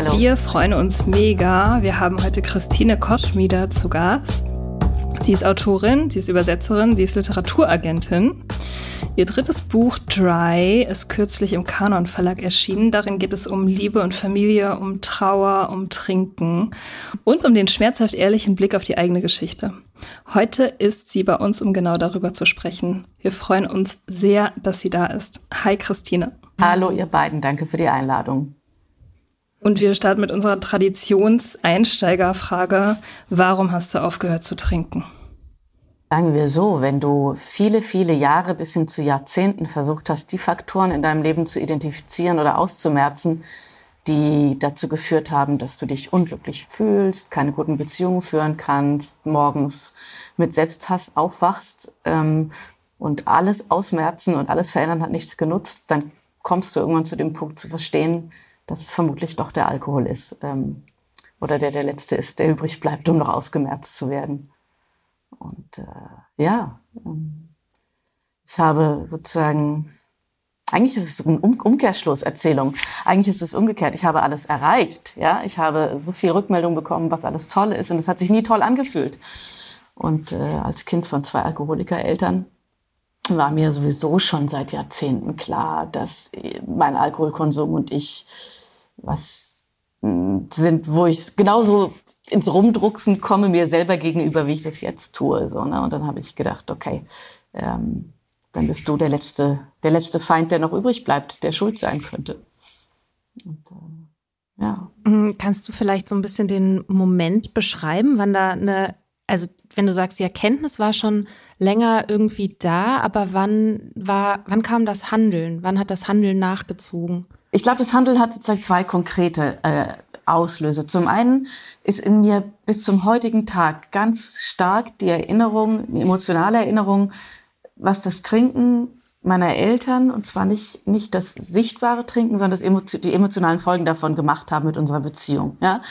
Hallo. Wir freuen uns mega. Wir haben heute Christine Koschmieder zu Gast. Sie ist Autorin, sie ist Übersetzerin, sie ist Literaturagentin. Ihr drittes Buch Dry ist kürzlich im Kanon Verlag erschienen. Darin geht es um Liebe und Familie, um Trauer, um Trinken und um den schmerzhaft ehrlichen Blick auf die eigene Geschichte. Heute ist sie bei uns, um genau darüber zu sprechen. Wir freuen uns sehr, dass sie da ist. Hi Christine. Hallo ihr beiden, danke für die Einladung. Und wir starten mit unserer Traditionseinsteigerfrage. Warum hast du aufgehört zu trinken? Sagen wir so, wenn du viele, viele Jahre bis hin zu Jahrzehnten versucht hast, die Faktoren in deinem Leben zu identifizieren oder auszumerzen, die dazu geführt haben, dass du dich unglücklich fühlst, keine guten Beziehungen führen kannst, morgens mit Selbsthass aufwachst ähm, und alles ausmerzen und alles verändern hat nichts genutzt, dann kommst du irgendwann zu dem Punkt zu verstehen, dass es vermutlich doch der Alkohol ist ähm, oder der der letzte ist, der übrig bleibt, um noch ausgemerzt zu werden. Und äh, ja, ähm, ich habe sozusagen, eigentlich ist es eine um Umkehrschlusserzählung. Eigentlich ist es umgekehrt. Ich habe alles erreicht. Ja, ich habe so viel Rückmeldung bekommen, was alles toll ist, und es hat sich nie toll angefühlt. Und äh, als Kind von zwei Alkoholikereltern war mir sowieso schon seit Jahrzehnten klar, dass äh, mein Alkoholkonsum und ich was hm, sind, wo ich genauso ins Rumdrucksen komme mir selber gegenüber, wie ich das jetzt tue. So, ne? Und dann habe ich gedacht, okay, ähm, dann bist du der letzte, der letzte Feind, der noch übrig bleibt, der schuld sein könnte. Und, äh, ja. Hm, kannst du vielleicht so ein bisschen den Moment beschreiben, wann da eine, also wenn du sagst, die Erkenntnis war schon länger irgendwie da, aber wann war, wann kam das Handeln? Wann hat das Handeln nachgezogen? Ich glaube, das Handeln hat sozusagen zwei konkrete äh, Auslöser. Zum einen ist in mir bis zum heutigen Tag ganz stark die Erinnerung, die emotionale Erinnerung, was das Trinken meiner Eltern, und zwar nicht, nicht das sichtbare Trinken, sondern das, die emotionalen Folgen davon gemacht haben mit unserer Beziehung. Ja?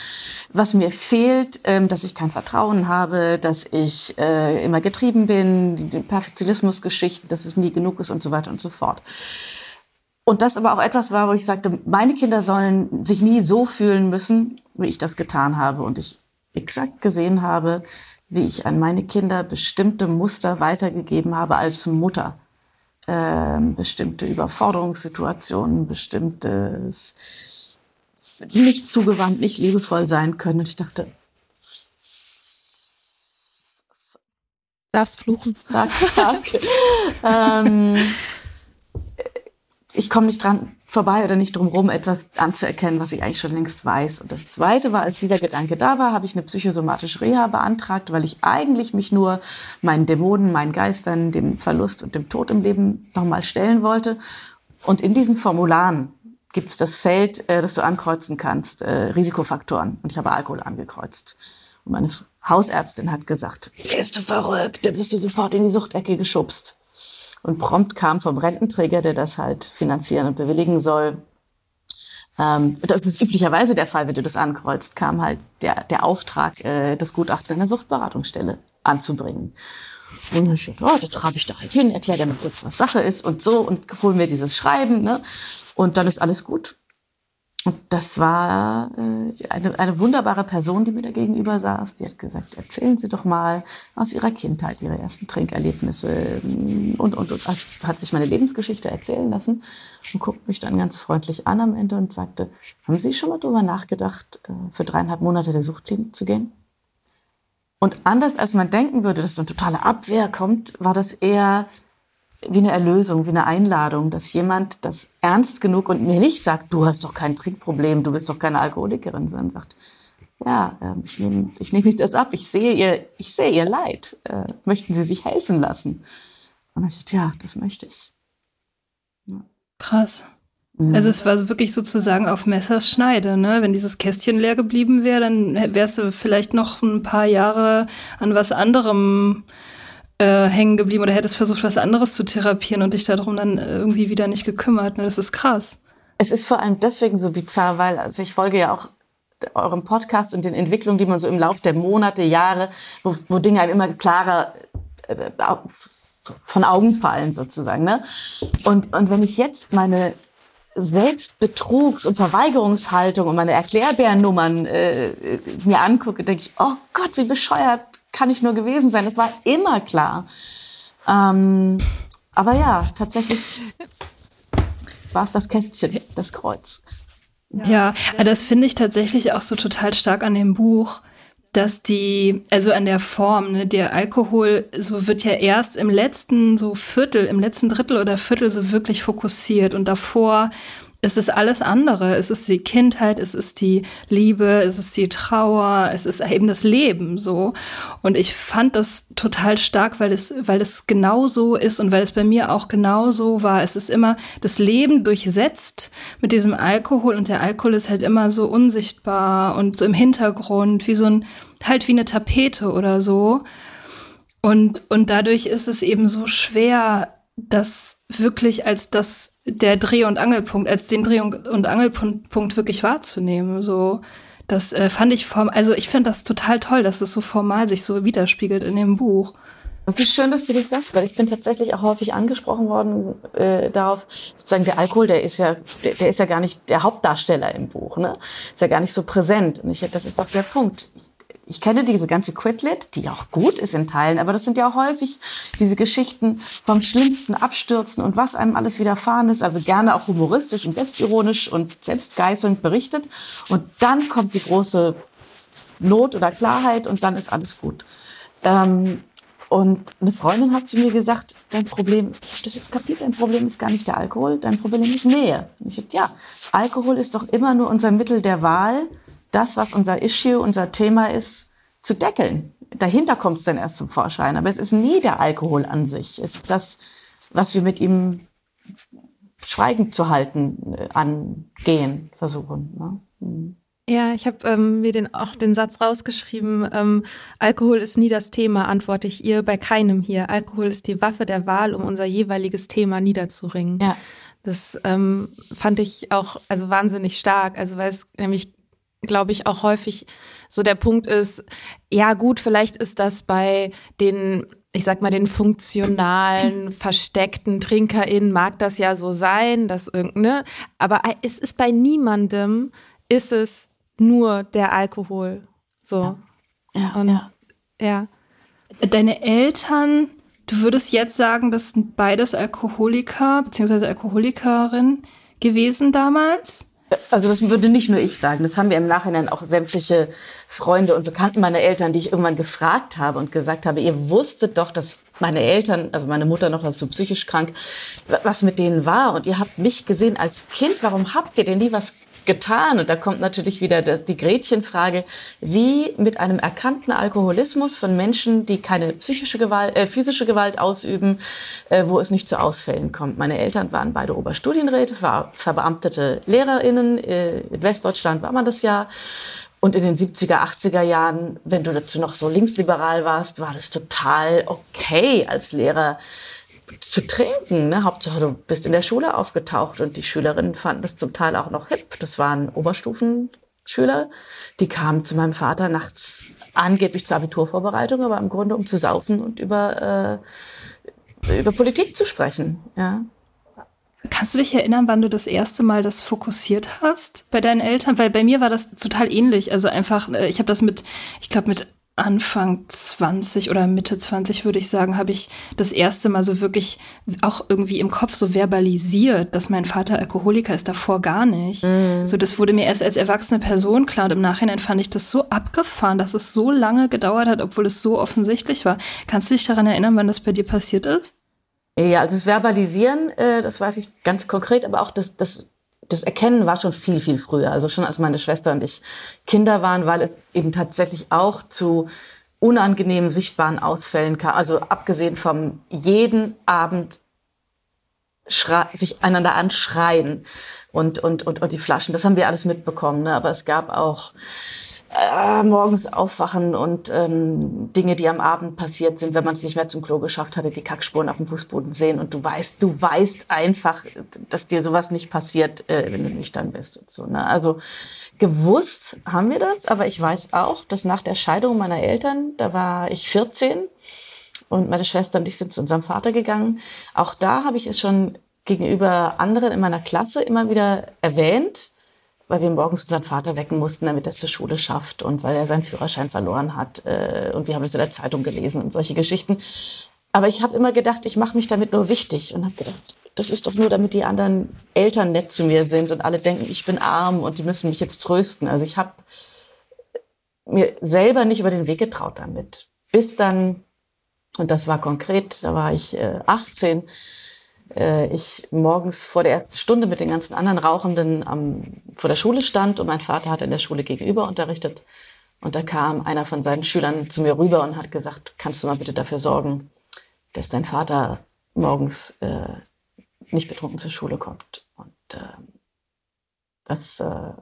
Was mir fehlt, ähm, dass ich kein Vertrauen habe, dass ich äh, immer getrieben bin, die Perfektionismusgeschichten, dass es nie genug ist und so weiter und so fort. Und das aber auch etwas war, wo ich sagte, meine Kinder sollen sich nie so fühlen müssen, wie ich das getan habe und ich exakt gesehen habe, wie ich an meine Kinder bestimmte Muster weitergegeben habe als Mutter. Ähm, bestimmte Überforderungssituationen, bestimmtes nicht zugewandt, nicht liebevoll sein können. Und ich dachte, darfst fluchen. Danke. ähm, ich komme nicht dran vorbei oder nicht drum rum, etwas anzuerkennen, was ich eigentlich schon längst weiß. Und das Zweite war, als dieser Gedanke da war, habe ich eine psychosomatische Reha beantragt, weil ich eigentlich mich nur meinen Dämonen, meinen Geistern, dem Verlust und dem Tod im Leben nochmal stellen wollte. Und in diesen Formularen gibt es das Feld, äh, das du ankreuzen kannst, äh, Risikofaktoren. Und ich habe Alkohol angekreuzt. Und meine Hausärztin hat gesagt, bist du verrückt, dann bist du sofort in die Suchtecke geschubst. Und prompt kam vom Rententräger, der das halt finanzieren und bewilligen soll, ähm, das ist üblicherweise der Fall, wenn du das ankreuzt, kam halt der, der Auftrag, äh, das Gutachten in der Suchtberatungsstelle anzubringen. Und ich dachte, oh, da trage ich da halt hin, erkläre mal kurz, was Sache ist und so und hol mir dieses Schreiben. Ne? Und dann ist alles gut. Und das war äh, eine, eine wunderbare Person, die mir da gegenüber saß. Die hat gesagt, erzählen Sie doch mal aus Ihrer Kindheit, Ihre ersten Trinkerlebnisse mm, und, und, und. Hat sich meine Lebensgeschichte erzählen lassen und guckt mich dann ganz freundlich an am Ende und sagte, haben Sie schon mal darüber nachgedacht, äh, für dreieinhalb Monate der Suchtklinik zu gehen? Und anders als man denken würde, dass so eine totale Abwehr kommt, war das eher wie eine Erlösung, wie eine Einladung, dass jemand das ernst genug und mir nicht sagt, du hast doch kein Trinkproblem, du bist doch keine Alkoholikerin, sondern sagt, ja, ähm, ich nehme ich nehm nicht das ab, ich sehe ihr, ich sehe ihr Leid. Äh, möchten Sie sich helfen lassen? Und ich sagte, ja, das möchte ich. Ja. Krass. Mhm. Also es war wirklich sozusagen auf Messers Schneide, ne? Wenn dieses Kästchen leer geblieben wäre, dann wärst du vielleicht noch ein paar Jahre an was anderem äh, hängen geblieben oder hättest versucht, was anderes zu therapieren und dich darum dann irgendwie wieder nicht gekümmert. Ne? Das ist krass. Es ist vor allem deswegen so bizarr, weil also ich folge ja auch eurem Podcast und den Entwicklungen, die man so im Laufe der Monate, Jahre, wo, wo Dinge einem immer klarer äh, von Augen fallen sozusagen. Ne? Und, und wenn ich jetzt meine Selbstbetrugs- und Verweigerungshaltung und meine Erklärbärnummern äh, mir angucke, denke ich, oh Gott, wie bescheuert kann ich nur gewesen sein. Es war immer klar. Ähm, aber ja, tatsächlich war es das Kästchen, das Kreuz. Ja, ja das finde ich tatsächlich auch so total stark an dem Buch, dass die, also an der Form, ne, der Alkohol, so wird ja erst im letzten so Viertel, im letzten Drittel oder Viertel so wirklich fokussiert und davor es ist alles andere. Es ist die Kindheit, es ist die Liebe, es ist die Trauer, es ist eben das Leben so. Und ich fand das total stark, weil es, weil es genau so ist und weil es bei mir auch genau so war. Es ist immer das Leben durchsetzt mit diesem Alkohol und der Alkohol ist halt immer so unsichtbar und so im Hintergrund, wie so ein, halt wie eine Tapete oder so. Und, und dadurch ist es eben so schwer, das wirklich als das der Dreh- und Angelpunkt, als den Dreh- und Angelpunkt wirklich wahrzunehmen. So, das äh, fand ich form, also ich finde das total toll, dass es so formal sich so widerspiegelt in dem Buch. Es ist schön, dass du das sagst, weil ich bin tatsächlich auch häufig angesprochen worden äh, darauf, sozusagen der Alkohol, der ist ja, der, der, ist ja gar nicht der Hauptdarsteller im Buch, ne? Ist ja gar nicht so präsent. Und ich, das ist doch der Punkt. Ich ich kenne diese ganze Quitlet, die auch gut ist in Teilen, aber das sind ja häufig diese Geschichten vom schlimmsten Abstürzen und was einem alles widerfahren ist, also gerne auch humoristisch und selbstironisch und selbstgeißelnd berichtet. Und dann kommt die große Not oder Klarheit und dann ist alles gut. Ähm, und eine Freundin hat zu mir gesagt, dein Problem, ich habe das jetzt kapiert, dein Problem ist gar nicht der Alkohol, dein Problem ist Nähe. Und ich sagte, ja, Alkohol ist doch immer nur unser Mittel der Wahl, das, was unser Issue, unser Thema ist, zu deckeln. Dahinter kommt es dann erst zum Vorschein. Aber es ist nie der Alkohol an sich. Es ist das, was wir mit ihm schweigend zu halten, äh, angehen, versuchen. Ne? Mhm. Ja, ich habe ähm, mir den, auch den Satz rausgeschrieben, ähm, Alkohol ist nie das Thema, antworte ich ihr bei keinem hier. Alkohol ist die Waffe der Wahl, um unser jeweiliges Thema niederzuringen. Ja. Das ähm, fand ich auch also wahnsinnig stark, also weil es nämlich glaube ich, auch häufig so der Punkt ist, ja gut, vielleicht ist das bei den, ich sag mal, den funktionalen, versteckten TrinkerInnen mag das ja so sein, dass irgendeine, aber es ist bei niemandem, ist es nur der Alkohol. So. Ja. ja und ja. ja. Deine Eltern, du würdest jetzt sagen, das sind beides Alkoholiker bzw. Alkoholikerin gewesen damals? Also das würde nicht nur ich sagen, das haben wir im Nachhinein auch sämtliche Freunde und Bekannten meiner Eltern, die ich irgendwann gefragt habe und gesagt habe, ihr wusstet doch, dass meine Eltern, also meine Mutter noch so psychisch krank, was mit denen war. Und ihr habt mich gesehen als Kind, warum habt ihr denn nie was getan? Und da kommt natürlich wieder die Gretchenfrage, wie mit einem erkannten Alkoholismus von Menschen, die keine psychische Gewalt, äh, physische Gewalt ausüben, äh, wo es nicht zu Ausfällen kommt. Meine Eltern waren beide Oberstudienräte, war verbeamtete LehrerInnen. Äh, in Westdeutschland war man das ja. Und in den 70er, 80er Jahren, wenn du dazu noch so linksliberal warst, war das total okay als Lehrer zu trinken. Ne? Hauptsache, du bist in der Schule aufgetaucht und die Schülerinnen fanden das zum Teil auch noch hip. Das waren Oberstufenschüler, die kamen zu meinem Vater nachts angeblich zur Abiturvorbereitung, aber im Grunde um zu saufen und über, äh, über Politik zu sprechen. Ja. Kannst du dich erinnern, wann du das erste Mal das fokussiert hast bei deinen Eltern? Weil bei mir war das total ähnlich. Also einfach, äh, ich habe das mit, ich glaube mit Anfang 20 oder Mitte 20 würde ich sagen, habe ich das erste Mal so wirklich auch irgendwie im Kopf so verbalisiert, dass mein Vater Alkoholiker ist, davor gar nicht. Mm. So, das wurde mir erst als erwachsene Person klar und im Nachhinein fand ich das so abgefahren, dass es so lange gedauert hat, obwohl es so offensichtlich war. Kannst du dich daran erinnern, wann das bei dir passiert ist? Ja, also das Verbalisieren, äh, das weiß ich ganz konkret, aber auch das, das das Erkennen war schon viel, viel früher. Also schon als meine Schwester und ich Kinder waren, weil es eben tatsächlich auch zu unangenehmen, sichtbaren Ausfällen kam. Also abgesehen vom jeden Abend sich einander anschreien und, und, und, und die Flaschen. Das haben wir alles mitbekommen. Ne? Aber es gab auch äh, morgens aufwachen und ähm, Dinge, die am Abend passiert sind, wenn man es nicht mehr zum Klo geschafft hatte, die Kackspuren auf dem Fußboden sehen und du weißt, du weißt einfach, dass dir sowas nicht passiert, äh, wenn du nüchtern bist und so. Ne? Also gewusst haben wir das, aber ich weiß auch, dass nach der Scheidung meiner Eltern, da war ich 14 und meine Schwester und ich sind zu unserem Vater gegangen. Auch da habe ich es schon gegenüber anderen in meiner Klasse immer wieder erwähnt weil wir morgens unseren Vater wecken mussten, damit er es zur Schule schafft und weil er seinen Führerschein verloren hat. Äh, und wir haben es in der Zeitung gelesen und solche Geschichten. Aber ich habe immer gedacht, ich mache mich damit nur wichtig und habe gedacht, das ist doch nur, damit die anderen Eltern nett zu mir sind und alle denken, ich bin arm und die müssen mich jetzt trösten. Also ich habe mir selber nicht über den Weg getraut damit. Bis dann, und das war konkret, da war ich äh, 18, äh, ich morgens vor der ersten Stunde mit den ganzen anderen Rauchenden am, vor der Schule stand und mein Vater hat in der Schule gegenüber unterrichtet. Und da kam einer von seinen Schülern zu mir rüber und hat gesagt, kannst du mal bitte dafür sorgen, dass dein Vater morgens äh, nicht betrunken zur Schule kommt. Und äh, das, äh,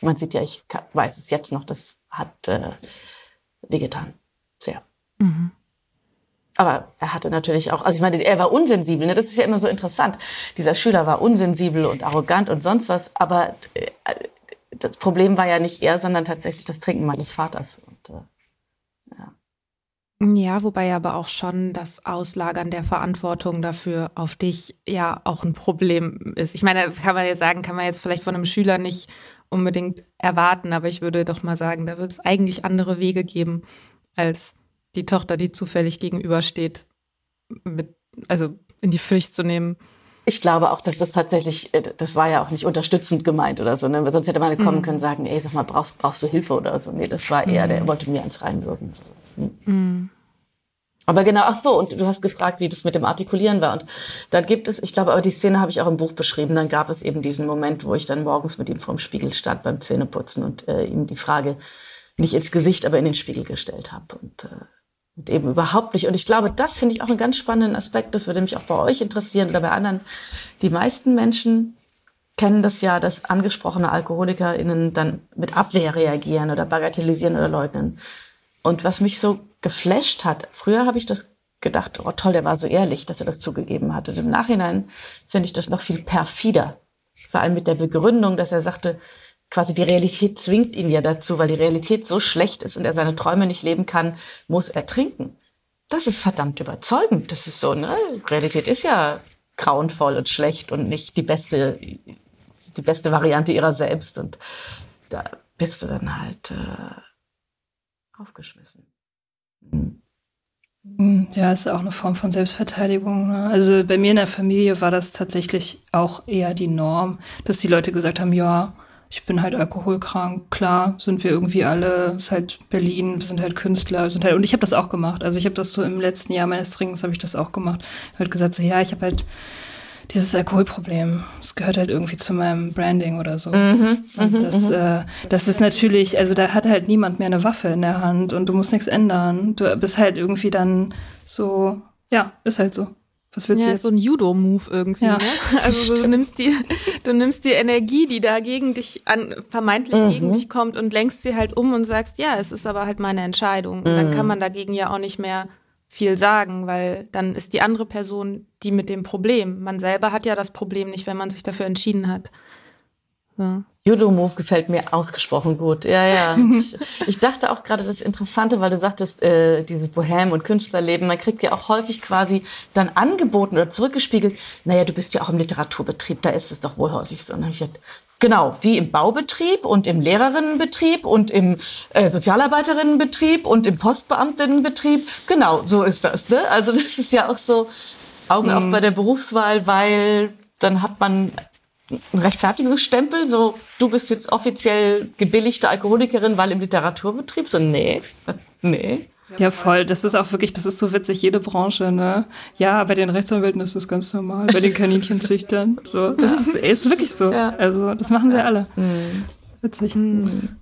man sieht ja, ich weiß es jetzt noch, das hat äh, wehgetan. Sehr. Mhm. Aber er hatte natürlich auch, also ich meine, er war unsensibel, ne? das ist ja immer so interessant. Dieser Schüler war unsensibel und arrogant und sonst was, aber äh, das Problem war ja nicht er, sondern tatsächlich das Trinken meines Vaters. Und, äh, ja. ja, wobei aber auch schon das Auslagern der Verantwortung dafür auf dich ja auch ein Problem ist. Ich meine, kann man jetzt sagen, kann man jetzt vielleicht von einem Schüler nicht unbedingt erwarten, aber ich würde doch mal sagen, da wird es eigentlich andere Wege geben als die Tochter, die zufällig gegenübersteht, mit, also in die Pflicht zu nehmen. Ich glaube auch, dass das tatsächlich, äh, das war ja auch nicht unterstützend gemeint oder so, ne? Weil sonst hätte man kommen mhm. können und sagen, ey, sag mal, brauchst, brauchst du Hilfe oder so. Nee, das war eher, mhm. der wollte mir ans reinwirken. Mhm. mhm. Aber genau, ach so, und du hast gefragt, wie das mit dem Artikulieren war. Und da gibt es, ich glaube, aber die Szene habe ich auch im Buch beschrieben. Dann gab es eben diesen Moment, wo ich dann morgens mit ihm vorm Spiegel stand beim Zähneputzen und äh, ihm die Frage nicht ins Gesicht, aber in den Spiegel gestellt habe. Und äh, und eben überhaupt nicht. Und ich glaube, das finde ich auch einen ganz spannenden Aspekt. Das würde mich auch bei euch interessieren oder bei anderen. Die meisten Menschen kennen das ja, dass angesprochene AlkoholikerInnen dann mit Abwehr reagieren oder bagatellisieren oder leugnen. Und was mich so geflasht hat, früher habe ich das gedacht, oh toll, der war so ehrlich, dass er das zugegeben hat. Und im Nachhinein finde ich das noch viel perfider. Vor allem mit der Begründung, dass er sagte, quasi die Realität zwingt ihn ja dazu, weil die Realität so schlecht ist und er seine Träume nicht leben kann, muss er trinken. Das ist verdammt überzeugend. Das ist so, ne? Realität ist ja grauenvoll und schlecht und nicht die beste, die beste Variante ihrer selbst. Und da bist du dann halt äh, aufgeschmissen. Mhm. Ja, ist auch eine Form von Selbstverteidigung. Ne? Also bei mir in der Familie war das tatsächlich auch eher die Norm, dass die Leute gesagt haben, ja, ich bin halt alkoholkrank, klar, sind wir irgendwie alle, ist halt Berlin, wir sind halt Künstler, sind halt, und ich habe das auch gemacht. Also ich habe das so im letzten Jahr meines Trinkens habe ich das auch gemacht. Ich habe halt gesagt so, ja, ich habe halt dieses Alkoholproblem. Das gehört halt irgendwie zu meinem Branding oder so. Mhm, und mhm, das, mhm. äh, das ist natürlich, also da hat halt niemand mehr eine Waffe in der Hand und du musst nichts ändern. Du bist halt irgendwie dann so, ja, ist halt so. Was willst ja, du jetzt? so ein Judo-Move irgendwie. Ja. Ne? Also du nimmst die, du nimmst die Energie, die da gegen dich an, vermeintlich mhm. gegen dich kommt und lenkst sie halt um und sagst, ja, es ist aber halt meine Entscheidung. Und dann kann mhm. man dagegen ja auch nicht mehr viel sagen, weil dann ist die andere Person die mit dem Problem. Man selber hat ja das Problem nicht, wenn man sich dafür entschieden hat. Judo-Move gefällt mir ausgesprochen gut. Ja, ja. ich, ich, dachte auch gerade das Interessante, weil du sagtest, äh, dieses Bohem- und Künstlerleben, man kriegt ja auch häufig quasi dann angeboten oder zurückgespiegelt, naja, du bist ja auch im Literaturbetrieb, da ist es doch wohl häufig so. Und dann habe ich gedacht, Genau, wie im Baubetrieb und im Lehrerinnenbetrieb und im äh, Sozialarbeiterinnenbetrieb und im Postbeamtinnenbetrieb. Genau, so ist das. Ne? Also das ist ja auch so Augen mhm. auf bei der Berufswahl, weil dann hat man einen Rechtfertigungsstempel, so du bist jetzt offiziell gebilligte Alkoholikerin, weil im Literaturbetrieb, so nee, nee. Ja, voll. Das ist auch wirklich, das ist so witzig, jede Branche, ne? Ja, bei den Rechtsanwälten ist das ganz normal, bei den Kaninchenzüchtern. So, das ist, ist wirklich so. Ja. Also, das machen sie alle. Mhm. Witzig. Mhm.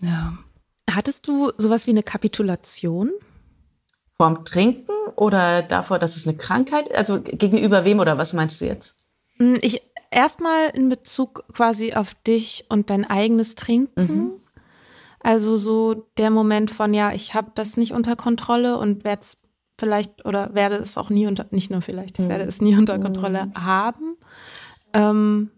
Ja. Hattest du sowas wie eine Kapitulation? Vorm Trinken oder davor, dass es eine Krankheit, also gegenüber wem oder was meinst du jetzt? Hm, ich erstmal in Bezug quasi auf dich und dein eigenes Trinken. Mhm. Also so der Moment von, ja, ich habe das nicht unter Kontrolle und werde es vielleicht oder werde es auch nie unter, nicht nur vielleicht, ich werde es nie unter Kontrolle mhm. haben. Ähm,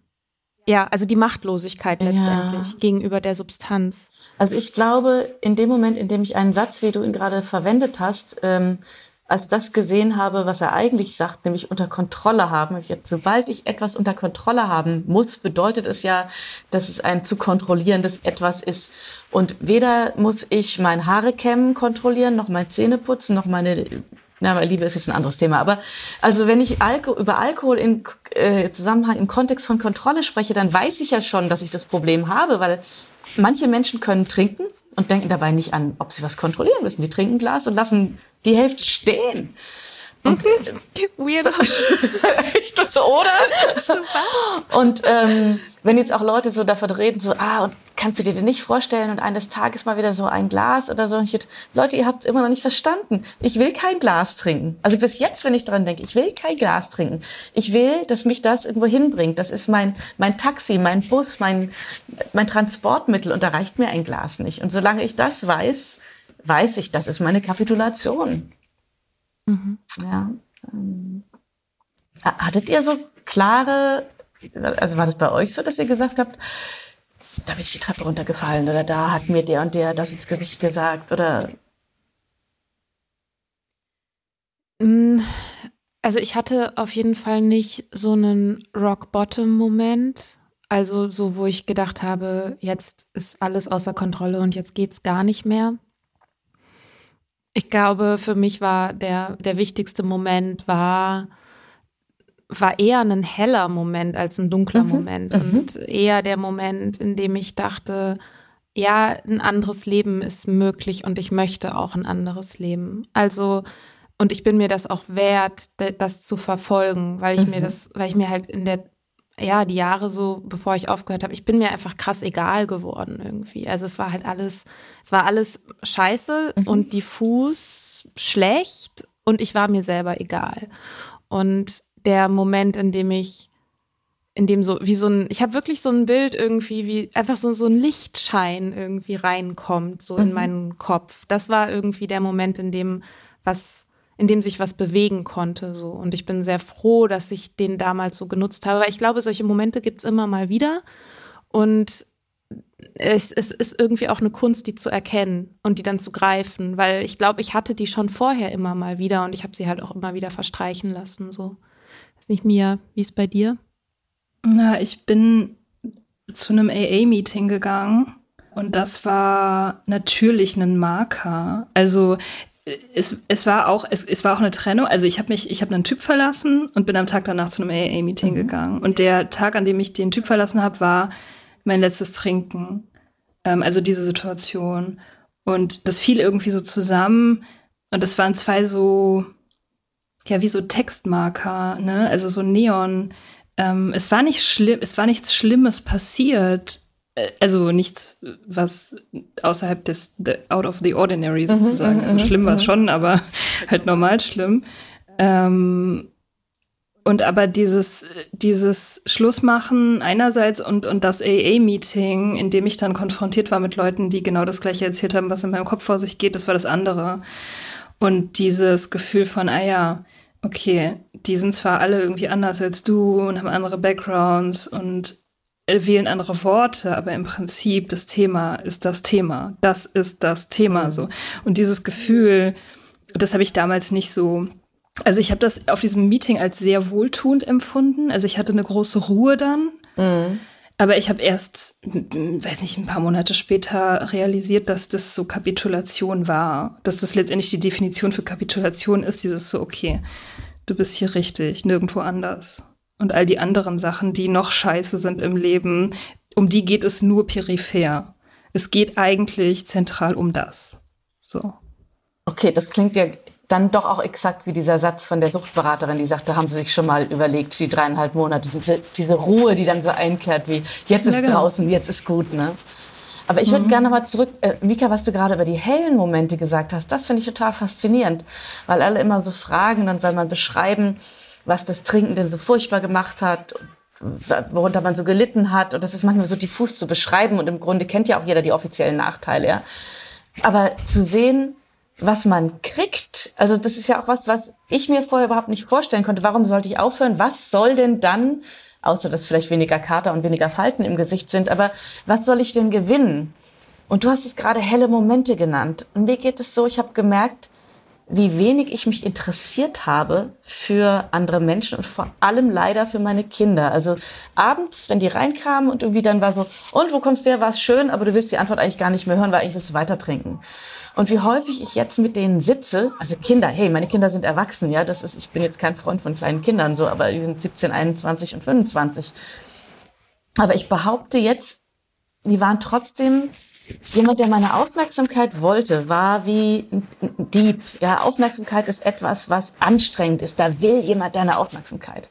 ja, also die Machtlosigkeit letztendlich ja. gegenüber der Substanz. Also ich glaube, in dem Moment, in dem ich einen Satz, wie du ihn gerade verwendet hast, ähm, als das gesehen habe, was er eigentlich sagt, nämlich unter Kontrolle haben. Jetzt, sobald ich etwas unter Kontrolle haben muss, bedeutet es ja, dass es ein zu kontrollierendes etwas ist. Und weder muss ich mein Haare kontrollieren, noch mein Zähne putzen, noch meine na, Liebe ist jetzt ein anderes Thema. Aber also wenn ich Alko über Alkohol in äh, Zusammenhang, im Kontext von Kontrolle spreche, dann weiß ich ja schon, dass ich das Problem habe, weil manche Menschen können trinken und denken dabei nicht an, ob sie was kontrollieren müssen. Die trinken Glas und lassen die Hälfte stehen. Und, mhm. Weirdo. oder? Super. Und ähm, wenn jetzt auch Leute so davon reden, so, ah, und kannst du dir denn nicht vorstellen und eines Tages mal wieder so ein Glas oder so. Und ich, Leute, ihr habt es immer noch nicht verstanden. Ich will kein Glas trinken. Also bis jetzt, wenn ich dran denke, ich will kein Glas trinken. Ich will, dass mich das irgendwo hinbringt. Das ist mein, mein Taxi, mein Bus, mein, mein Transportmittel und da reicht mir ein Glas nicht. Und solange ich das weiß, weiß ich, das ist meine Kapitulation. Mhm. Ja. Ähm, hattet ihr so klare, also war das bei euch so, dass ihr gesagt habt, da bin ich die Treppe runtergefallen oder da hat mir der und der das ins Gesicht gesagt oder? Mm, also ich hatte auf jeden Fall nicht so einen Rock-Bottom-Moment. Also so, wo ich gedacht habe, jetzt ist alles außer Kontrolle und jetzt geht's gar nicht mehr. Ich glaube, für mich war der, der wichtigste Moment war, war eher ein heller Moment als ein dunkler mhm. Moment mhm. und eher der Moment, in dem ich dachte, ja, ein anderes Leben ist möglich und ich möchte auch ein anderes Leben. Also, und ich bin mir das auch wert, das zu verfolgen, weil ich mhm. mir das, weil ich mir halt in der ja, die Jahre so, bevor ich aufgehört habe, ich bin mir einfach krass egal geworden irgendwie. Also es war halt alles, es war alles scheiße mhm. und diffus schlecht und ich war mir selber egal. Und der Moment, in dem ich, in dem so, wie so ein, ich habe wirklich so ein Bild irgendwie, wie einfach so, so ein Lichtschein irgendwie reinkommt, so mhm. in meinen Kopf. Das war irgendwie der Moment, in dem was in dem sich was bewegen konnte. So. Und ich bin sehr froh, dass ich den damals so genutzt habe. Weil ich glaube, solche Momente gibt es immer mal wieder. Und es, es, ist irgendwie auch eine Kunst, die zu erkennen und die dann zu greifen. Weil ich glaube, ich hatte die schon vorher immer mal wieder und ich habe sie halt auch immer wieder verstreichen lassen. So. Ist nicht Mia, wie ist bei dir? Na, ich bin zu einem AA-Meeting gegangen und das war natürlich ein Marker. Also es, es war auch es, es war auch eine Trennung. Also ich habe mich ich habe einen Typ verlassen und bin am Tag danach zu einem AA-Meeting mhm. gegangen. Und der Tag, an dem ich den Typ verlassen habe, war mein letztes Trinken. Ähm, also diese Situation. Und das fiel irgendwie so zusammen. Und das waren zwei so ja wie so Textmarker, ne? Also so Neon. Ähm, es war nicht schlimm, es war nichts Schlimmes passiert also nichts, was außerhalb des the, out of the ordinary mhm, sozusagen. Mhm, also schlimm war es mhm. schon, aber halt normal schlimm. Ähm, und aber dieses, dieses Schlussmachen einerseits und, und das AA-Meeting, in dem ich dann konfrontiert war mit Leuten, die genau das gleiche erzählt haben, was in meinem Kopf vor sich geht, das war das andere. Und dieses Gefühl von, ah ja, okay, die sind zwar alle irgendwie anders als du und haben andere Backgrounds und wählen andere Worte, aber im Prinzip das Thema ist das Thema. Das ist das Thema mhm. so. Und dieses Gefühl, das habe ich damals nicht so. Also ich habe das auf diesem Meeting als sehr wohltuend empfunden. Also ich hatte eine große Ruhe dann. Mhm. Aber ich habe erst, weiß nicht, ein paar Monate später realisiert, dass das so Kapitulation war. Dass das letztendlich die Definition für Kapitulation ist, dieses so, okay, du bist hier richtig, nirgendwo anders und all die anderen Sachen, die noch scheiße sind im Leben, um die geht es nur peripher. Es geht eigentlich zentral um das. So. Okay, das klingt ja dann doch auch exakt wie dieser Satz von der Suchtberaterin, die sagte, haben Sie sich schon mal überlegt, die dreieinhalb Monate, diese, diese Ruhe, die dann so einkehrt, wie jetzt ist ja, genau. draußen, jetzt ist gut, ne? Aber ich würde mhm. gerne mal zurück, äh, Mika, was du gerade über die hellen Momente gesagt hast, das finde ich total faszinierend, weil alle immer so fragen, dann soll man beschreiben, was das Trinken denn so furchtbar gemacht hat, worunter man so gelitten hat. Und das ist manchmal so diffus zu beschreiben. Und im Grunde kennt ja auch jeder die offiziellen Nachteile. Ja. Aber zu sehen, was man kriegt, also das ist ja auch was, was ich mir vorher überhaupt nicht vorstellen konnte. Warum sollte ich aufhören? Was soll denn dann, außer dass vielleicht weniger Kater und weniger Falten im Gesicht sind, aber was soll ich denn gewinnen? Und du hast es gerade helle Momente genannt. Und mir geht es so, ich habe gemerkt, wie wenig ich mich interessiert habe für andere Menschen und vor allem leider für meine Kinder. Also abends, wenn die reinkamen und irgendwie dann war so, und wo kommst du her, war es schön, aber du willst die Antwort eigentlich gar nicht mehr hören, weil eigentlich willst du weiter trinken. Und wie häufig ich jetzt mit denen sitze, also Kinder, hey, meine Kinder sind erwachsen, ja, das ist, ich bin jetzt kein Freund von kleinen Kindern so, aber die sind 17, 21 und 25. Aber ich behaupte jetzt, die waren trotzdem Jemand, der meine Aufmerksamkeit wollte, war wie ein Dieb. Ja, Aufmerksamkeit ist etwas, was anstrengend ist. Da will jemand deine Aufmerksamkeit.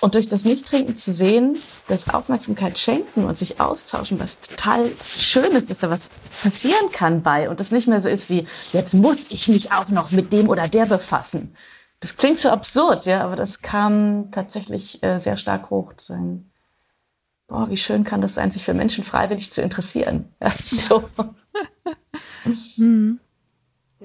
Und durch das Nichttrinken zu sehen, dass Aufmerksamkeit schenken und sich austauschen, was total schön ist, dass da was passieren kann bei und das nicht mehr so ist wie, jetzt muss ich mich auch noch mit dem oder der befassen. Das klingt so absurd, ja, aber das kam tatsächlich äh, sehr stark hoch. Sein boah, wie schön kann das sein, sich für Menschen freiwillig zu interessieren. Ja, so. hm.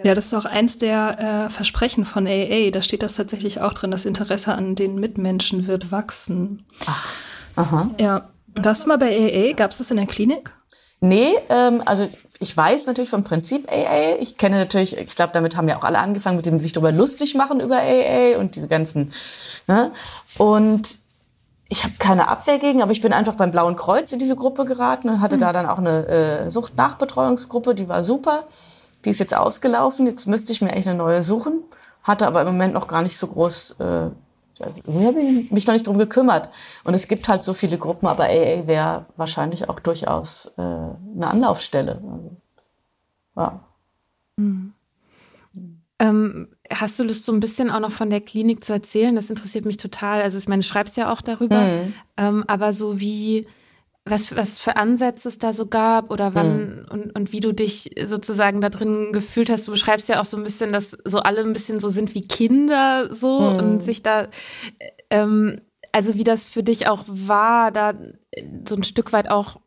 Ja, das ist auch eins der äh, Versprechen von AA. Da steht das tatsächlich auch drin, das Interesse an den Mitmenschen wird wachsen. Ach, aha. Ja. Warst du mal bei AA? Gab es das in der Klinik? Nee, ähm, also ich weiß natürlich vom Prinzip AA. Ich kenne natürlich, ich glaube, damit haben ja auch alle angefangen, mit dem sich darüber lustig machen über AA und diese ganzen. Ne? Und ich habe keine Abwehr gegen, aber ich bin einfach beim Blauen Kreuz in diese Gruppe geraten und hatte mhm. da dann auch eine äh, Suchtnachbetreuungsgruppe, die war super. Die ist jetzt ausgelaufen, jetzt müsste ich mir eigentlich eine neue suchen, hatte aber im Moment noch gar nicht so groß, äh, habe ich mich noch nicht drum gekümmert. Und es gibt halt so viele Gruppen, aber AA wäre wahrscheinlich auch durchaus äh, eine Anlaufstelle. Also, ja. Mhm. Ähm, hast du Lust, so ein bisschen auch noch von der Klinik zu erzählen? Das interessiert mich total. Also ich meine, du schreibst ja auch darüber, mhm. ähm, aber so wie, was, was für Ansätze es da so gab oder wann mhm. und, und wie du dich sozusagen da drin gefühlt hast. Du beschreibst ja auch so ein bisschen, dass so alle ein bisschen so sind wie Kinder so mhm. und sich da, ähm, also wie das für dich auch war, da so ein Stück weit auch,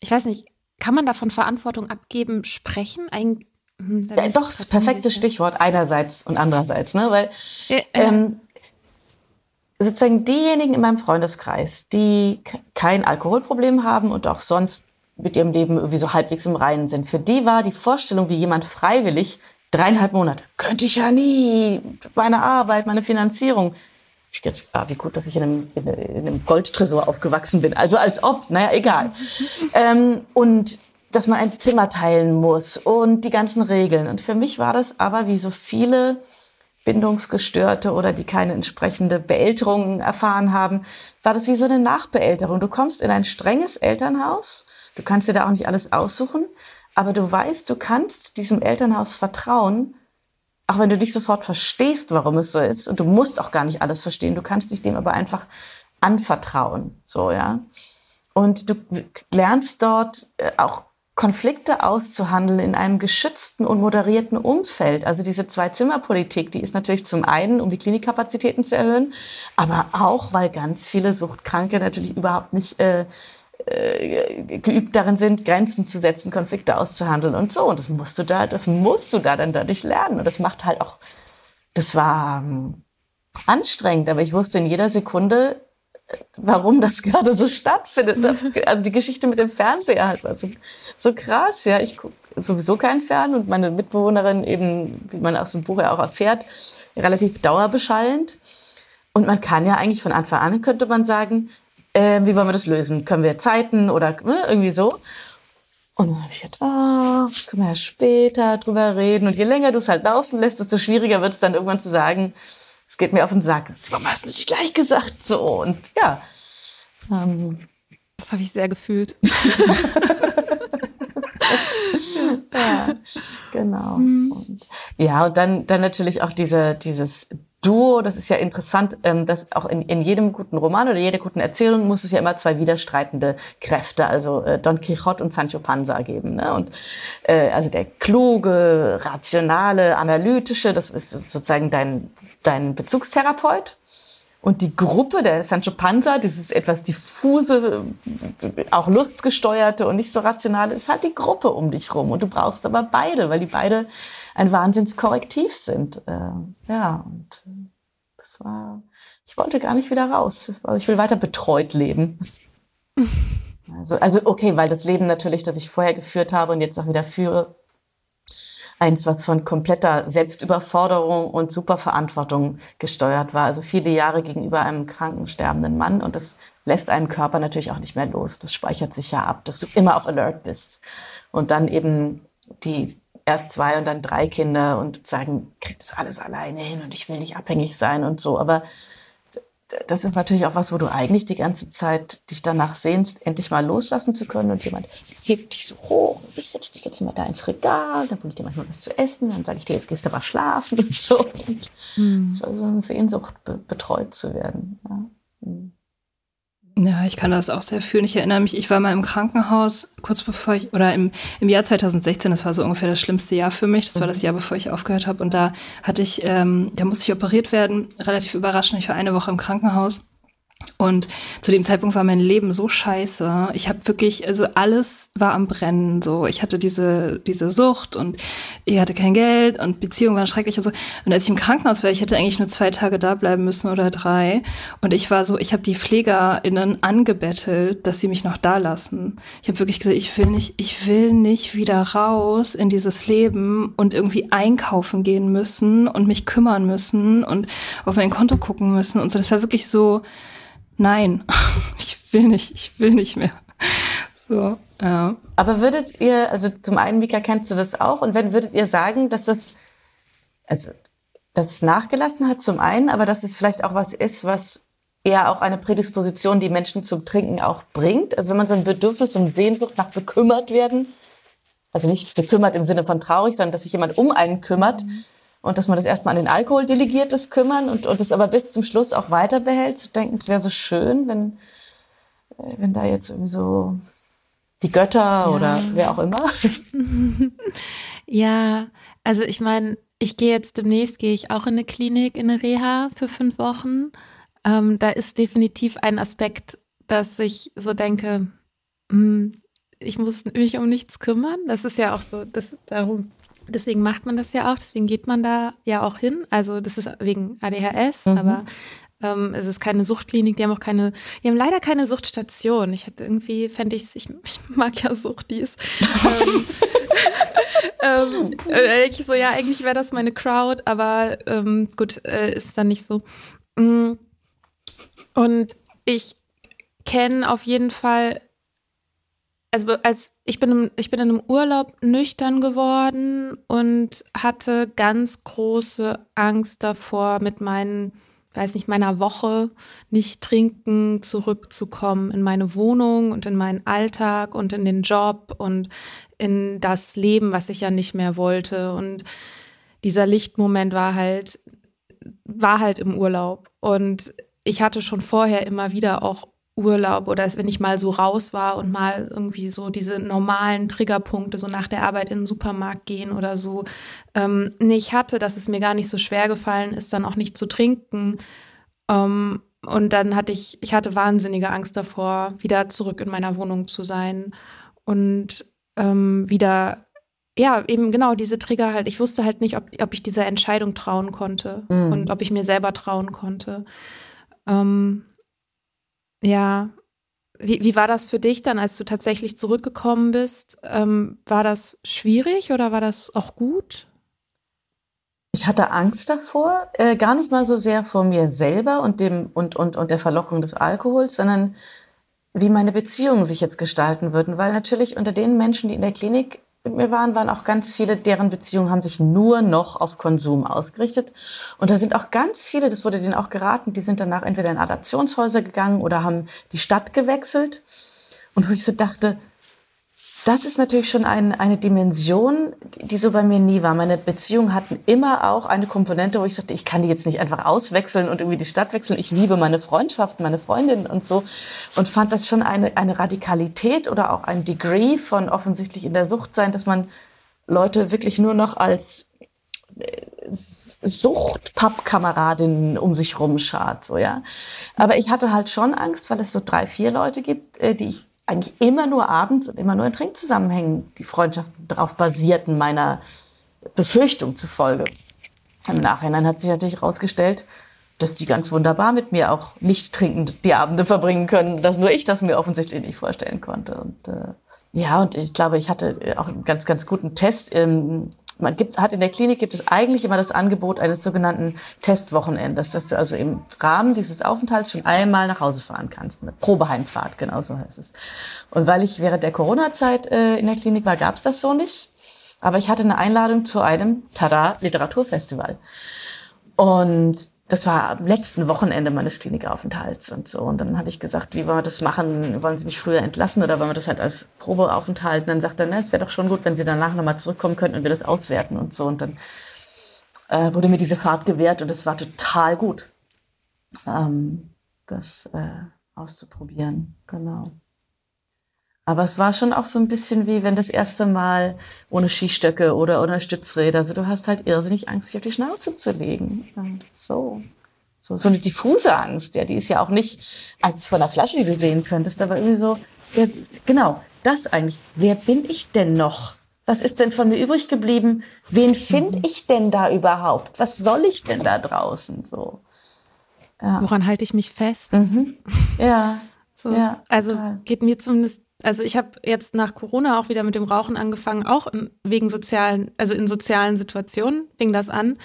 ich weiß nicht, kann man da von Verantwortung abgeben, sprechen? Ein, hm, ja, doch, das perfekte Stichwort einerseits und andererseits, ne? Weil ja, ähm, sozusagen diejenigen in meinem Freundeskreis, die kein Alkoholproblem haben und auch sonst mit ihrem Leben irgendwie so halbwegs im Reinen sind, für die war die Vorstellung, wie jemand freiwillig dreieinhalb Monate, könnte ich ja nie, meine Arbeit, meine Finanzierung, Jetzt, ah, wie gut, dass ich in einem, in, in einem Goldtresor aufgewachsen bin. Also als ob, naja, egal. ähm, und dass man ein Zimmer teilen muss und die ganzen Regeln. Und für mich war das aber wie so viele Bindungsgestörte oder die keine entsprechende Beälterung erfahren haben, war das wie so eine Nachbeälterung. Du kommst in ein strenges Elternhaus, du kannst dir da auch nicht alles aussuchen, aber du weißt, du kannst diesem Elternhaus vertrauen, auch wenn du nicht sofort verstehst, warum es so ist, und du musst auch gar nicht alles verstehen, du kannst dich dem aber einfach anvertrauen, so, ja. Und du lernst dort äh, auch Konflikte auszuhandeln in einem geschützten und moderierten Umfeld. Also diese Zwei-Zimmer-Politik, die ist natürlich zum einen, um die Klinikkapazitäten zu erhöhen, aber auch, weil ganz viele Suchtkranke natürlich überhaupt nicht äh, äh, geübt darin sind, Grenzen zu setzen, Konflikte auszuhandeln und so. Und das musst du da, das musst du da dann dadurch lernen. Und das macht halt auch, das war ähm, anstrengend, aber ich wusste in jeder Sekunde, warum das gerade so stattfindet. Das, also die Geschichte mit dem Fernseher halt war so, krass. Ja, ich gucke sowieso keinen Fern und meine Mitbewohnerin eben, wie man aus dem Buch ja auch erfährt, relativ dauerbeschallend. Und man kann ja eigentlich von Anfang an, könnte man sagen, äh, wie wollen wir das lösen? Können wir Zeiten oder ne, irgendwie so? Und dann habe ich gedacht, oh, können wir ja später drüber reden. Und je länger du es halt laufen lässt, desto schwieriger wird es dann irgendwann zu sagen, es geht mir auf den Sack. Warum hast du nicht gleich gesagt so? Und ja. Ähm, das habe ich sehr gefühlt. ja, genau. Mhm. Und, ja, und dann, dann natürlich auch diese, dieses Duo, das ist ja interessant, ähm, dass auch in, in jedem guten Roman oder jeder guten Erzählung muss es ja immer zwei widerstreitende Kräfte, also äh, Don Quixote und Sancho Panza geben. Ne? Und äh, also der kluge, rationale, analytische, das ist sozusagen dein dein Bezugstherapeut. Und die Gruppe der Sancho Panza, dieses etwas diffuse, auch lustgesteuerte und nicht so rationale, ist halt die Gruppe um dich rum. Und du brauchst aber beide, weil die beide ein Wahnsinnskorrektiv sind. Äh, ja, und das war, ich wollte gar nicht wieder raus. Ich will weiter betreut leben. Also, also okay, weil das Leben natürlich, das ich vorher geführt habe und jetzt auch wieder führe, eins, was von kompletter Selbstüberforderung und Superverantwortung gesteuert war. Also viele Jahre gegenüber einem kranken, sterbenden Mann. Und das lässt einen Körper natürlich auch nicht mehr los. Das speichert sich ja ab, dass du immer auf Alert bist. Und dann eben die erst zwei und dann drei Kinder und sagen, krieg das alles alleine hin und ich will nicht abhängig sein und so. Aber das ist natürlich auch was, wo du eigentlich die ganze Zeit dich danach sehnst, endlich mal loslassen zu können und jemand hebt dich so hoch und ich setze dich jetzt mal da ins Regal, dann bringe ich dir manchmal was zu essen, dann sage ich dir, jetzt gehst du mal schlafen und so. Und mhm. so eine Sehnsucht, be betreut zu werden. Ja. Mhm. Ja, ich kann das auch sehr fühlen. Ich erinnere mich, ich war mal im Krankenhaus kurz bevor ich, oder im, im Jahr 2016, das war so ungefähr das schlimmste Jahr für mich. Das war das mhm. Jahr, bevor ich aufgehört habe. Und da hatte ich, ähm, da musste ich operiert werden, relativ überraschend. Ich war eine Woche im Krankenhaus. Und zu dem Zeitpunkt war mein Leben so scheiße. Ich habe wirklich, also alles war am Brennen. So, ich hatte diese diese Sucht und ich hatte kein Geld und Beziehungen waren schrecklich und so. Und als ich im Krankenhaus war, ich hätte eigentlich nur zwei Tage da bleiben müssen oder drei. Und ich war so, ich habe die PflegerInnen angebettelt, dass sie mich noch da lassen. Ich habe wirklich gesagt, ich will nicht, ich will nicht wieder raus in dieses Leben und irgendwie einkaufen gehen müssen und mich kümmern müssen und auf mein Konto gucken müssen und so. Das war wirklich so nein, ich will nicht, ich will nicht mehr. So, ja. Aber würdet ihr, also zum einen, Mika, kennst du das auch? Und wenn würdet ihr sagen, dass das, also, dass es nachgelassen hat zum einen, aber dass es vielleicht auch was ist, was eher auch eine Prädisposition, die Menschen zum Trinken auch bringt? Also wenn man so ein Bedürfnis und Sehnsucht nach bekümmert werden, also nicht bekümmert im Sinne von traurig, sondern dass sich jemand um einen kümmert, mhm und dass man das erstmal an den Alkohol delegiert, das Kümmern und, und das aber bis zum Schluss auch weiter behält, zu denken, es wäre so schön, wenn, äh, wenn da jetzt irgendwie so die Götter ja. oder wer auch immer. ja, also ich meine, ich gehe jetzt demnächst, gehe ich auch in eine Klinik, in eine Reha für fünf Wochen. Ähm, da ist definitiv ein Aspekt, dass ich so denke, mh, hm, ich muss mich um nichts kümmern. Das ist ja auch so, das darum Deswegen macht man das ja auch, deswegen geht man da ja auch hin. Also das ist wegen ADHS, mhm. aber ähm, es ist keine Suchtklinik, die haben auch keine, die haben leider keine Suchtstation. Ich hätte irgendwie, fände ich, ich, ich mag ja Suchtis. ähm, ähm, äh, ich so, ja, eigentlich wäre das meine Crowd, aber ähm, gut, äh, ist dann nicht so. Mhm. Und ich kenne auf jeden Fall, also als ich bin, ich bin in einem Urlaub nüchtern geworden und hatte ganz große Angst davor, mit meinen, weiß nicht, meiner Woche nicht trinken zurückzukommen in meine Wohnung und in meinen Alltag und in den Job und in das Leben, was ich ja nicht mehr wollte. Und dieser Lichtmoment war halt, war halt im Urlaub. Und ich hatte schon vorher immer wieder auch Urlaub oder wenn ich mal so raus war und mal irgendwie so diese normalen Triggerpunkte, so nach der Arbeit in den Supermarkt gehen oder so, ähm, nicht hatte, dass es mir gar nicht so schwer gefallen ist, dann auch nicht zu trinken. Ähm, und dann hatte ich, ich hatte wahnsinnige Angst davor, wieder zurück in meiner Wohnung zu sein und ähm, wieder, ja, eben genau diese Trigger halt. Ich wusste halt nicht, ob, ob ich dieser Entscheidung trauen konnte mhm. und ob ich mir selber trauen konnte. Ähm, ja, wie, wie war das für dich dann, als du tatsächlich zurückgekommen bist? Ähm, war das schwierig oder war das auch gut? Ich hatte Angst davor, äh, gar nicht mal so sehr vor mir selber und, dem, und, und, und der Verlockung des Alkohols, sondern wie meine Beziehungen sich jetzt gestalten würden. Weil natürlich unter den Menschen, die in der Klinik mit mir waren, waren auch ganz viele, deren Beziehungen haben sich nur noch auf Konsum ausgerichtet. Und da sind auch ganz viele, das wurde denen auch geraten, die sind danach entweder in Adaptionshäuser gegangen oder haben die Stadt gewechselt. Und wo ich so dachte, das ist natürlich schon ein, eine Dimension, die so bei mir nie war. Meine Beziehungen hatten immer auch eine Komponente, wo ich sagte, ich kann die jetzt nicht einfach auswechseln und irgendwie die Stadt wechseln. Ich liebe meine Freundschaft, meine Freundinnen und so und fand das schon eine, eine Radikalität oder auch ein Degree von offensichtlich in der Sucht sein, dass man Leute wirklich nur noch als äh, Suchtpappkameradinnen um sich rumschart, so, ja. Aber ich hatte halt schon Angst, weil es so drei, vier Leute gibt, äh, die ich eigentlich immer nur abends und immer nur in Trinkzusammenhängen die Freundschaften darauf basierten, meiner Befürchtung zufolge. Im Nachhinein hat sich natürlich herausgestellt, dass die ganz wunderbar mit mir auch nicht trinkend die Abende verbringen können, dass nur ich das mir offensichtlich nicht vorstellen konnte. Und äh, ja, und ich glaube, ich hatte auch einen ganz, ganz guten Test. Ähm, man gibt, hat in der Klinik gibt es eigentlich immer das Angebot eines sogenannten Testwochenendes, dass du also im Rahmen dieses Aufenthalts schon einmal nach Hause fahren kannst. Eine Probeheimfahrt, genau so heißt es. Und weil ich während der Corona-Zeit äh, in der Klinik war, gab es das so nicht. Aber ich hatte eine Einladung zu einem Tada Literaturfestival. Und das war am letzten Wochenende meines Klinikaufenthalts und so. Und dann habe ich gesagt, wie wollen wir das machen? Wollen Sie mich früher entlassen oder wollen wir das halt als Probeaufenthalt? Und dann sagt er, ne, es wäre doch schon gut, wenn Sie danach nochmal zurückkommen könnten und wir das auswerten und so. Und dann äh, wurde mir diese Fahrt gewährt und es war total gut, ähm, das äh, auszuprobieren. Genau. Aber es war schon auch so ein bisschen wie wenn das erste Mal ohne Skistöcke oder ohne Stützräder. Also du hast halt irrsinnig Angst, dich auf die Schnauze zu legen. So. So, so eine diffuse Angst, ja, die ist ja auch nicht als von der Flasche, die du sehen könntest, aber irgendwie so, ja, genau, das eigentlich. Wer bin ich denn noch? Was ist denn von mir übrig geblieben? Wen finde mhm. ich denn da überhaupt? Was soll ich denn da draußen so? Ja. Woran halte ich mich fest? Mhm. Ja. so, ja, also total. geht mir zumindest also ich habe jetzt nach Corona auch wieder mit dem Rauchen angefangen, auch wegen sozialen, also in sozialen Situationen fing das an.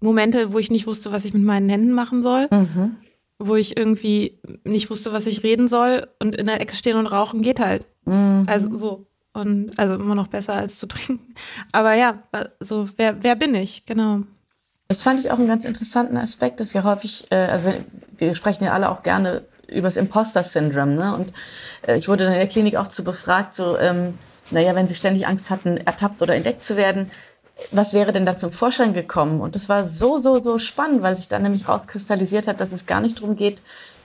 Momente, wo ich nicht wusste, was ich mit meinen Händen machen soll, mhm. wo ich irgendwie nicht wusste, was ich reden soll und in der Ecke stehen und rauchen geht halt. Mhm. Also so. Und also immer noch besser als zu trinken. Aber ja, so, wer, wer bin ich? Genau. Das fand ich auch einen ganz interessanten Aspekt, dass ja häufig, äh, also wir sprechen ja alle auch gerne übers Imposter-Syndrom. Ne? Und äh, ich wurde in der Klinik auch zu befragt, so, ähm, naja, wenn sie ständig Angst hatten, ertappt oder entdeckt zu werden, was wäre denn da zum Vorschein gekommen? Und das war so, so, so spannend, weil sich dann nämlich rauskristallisiert hat, dass es gar nicht darum geht,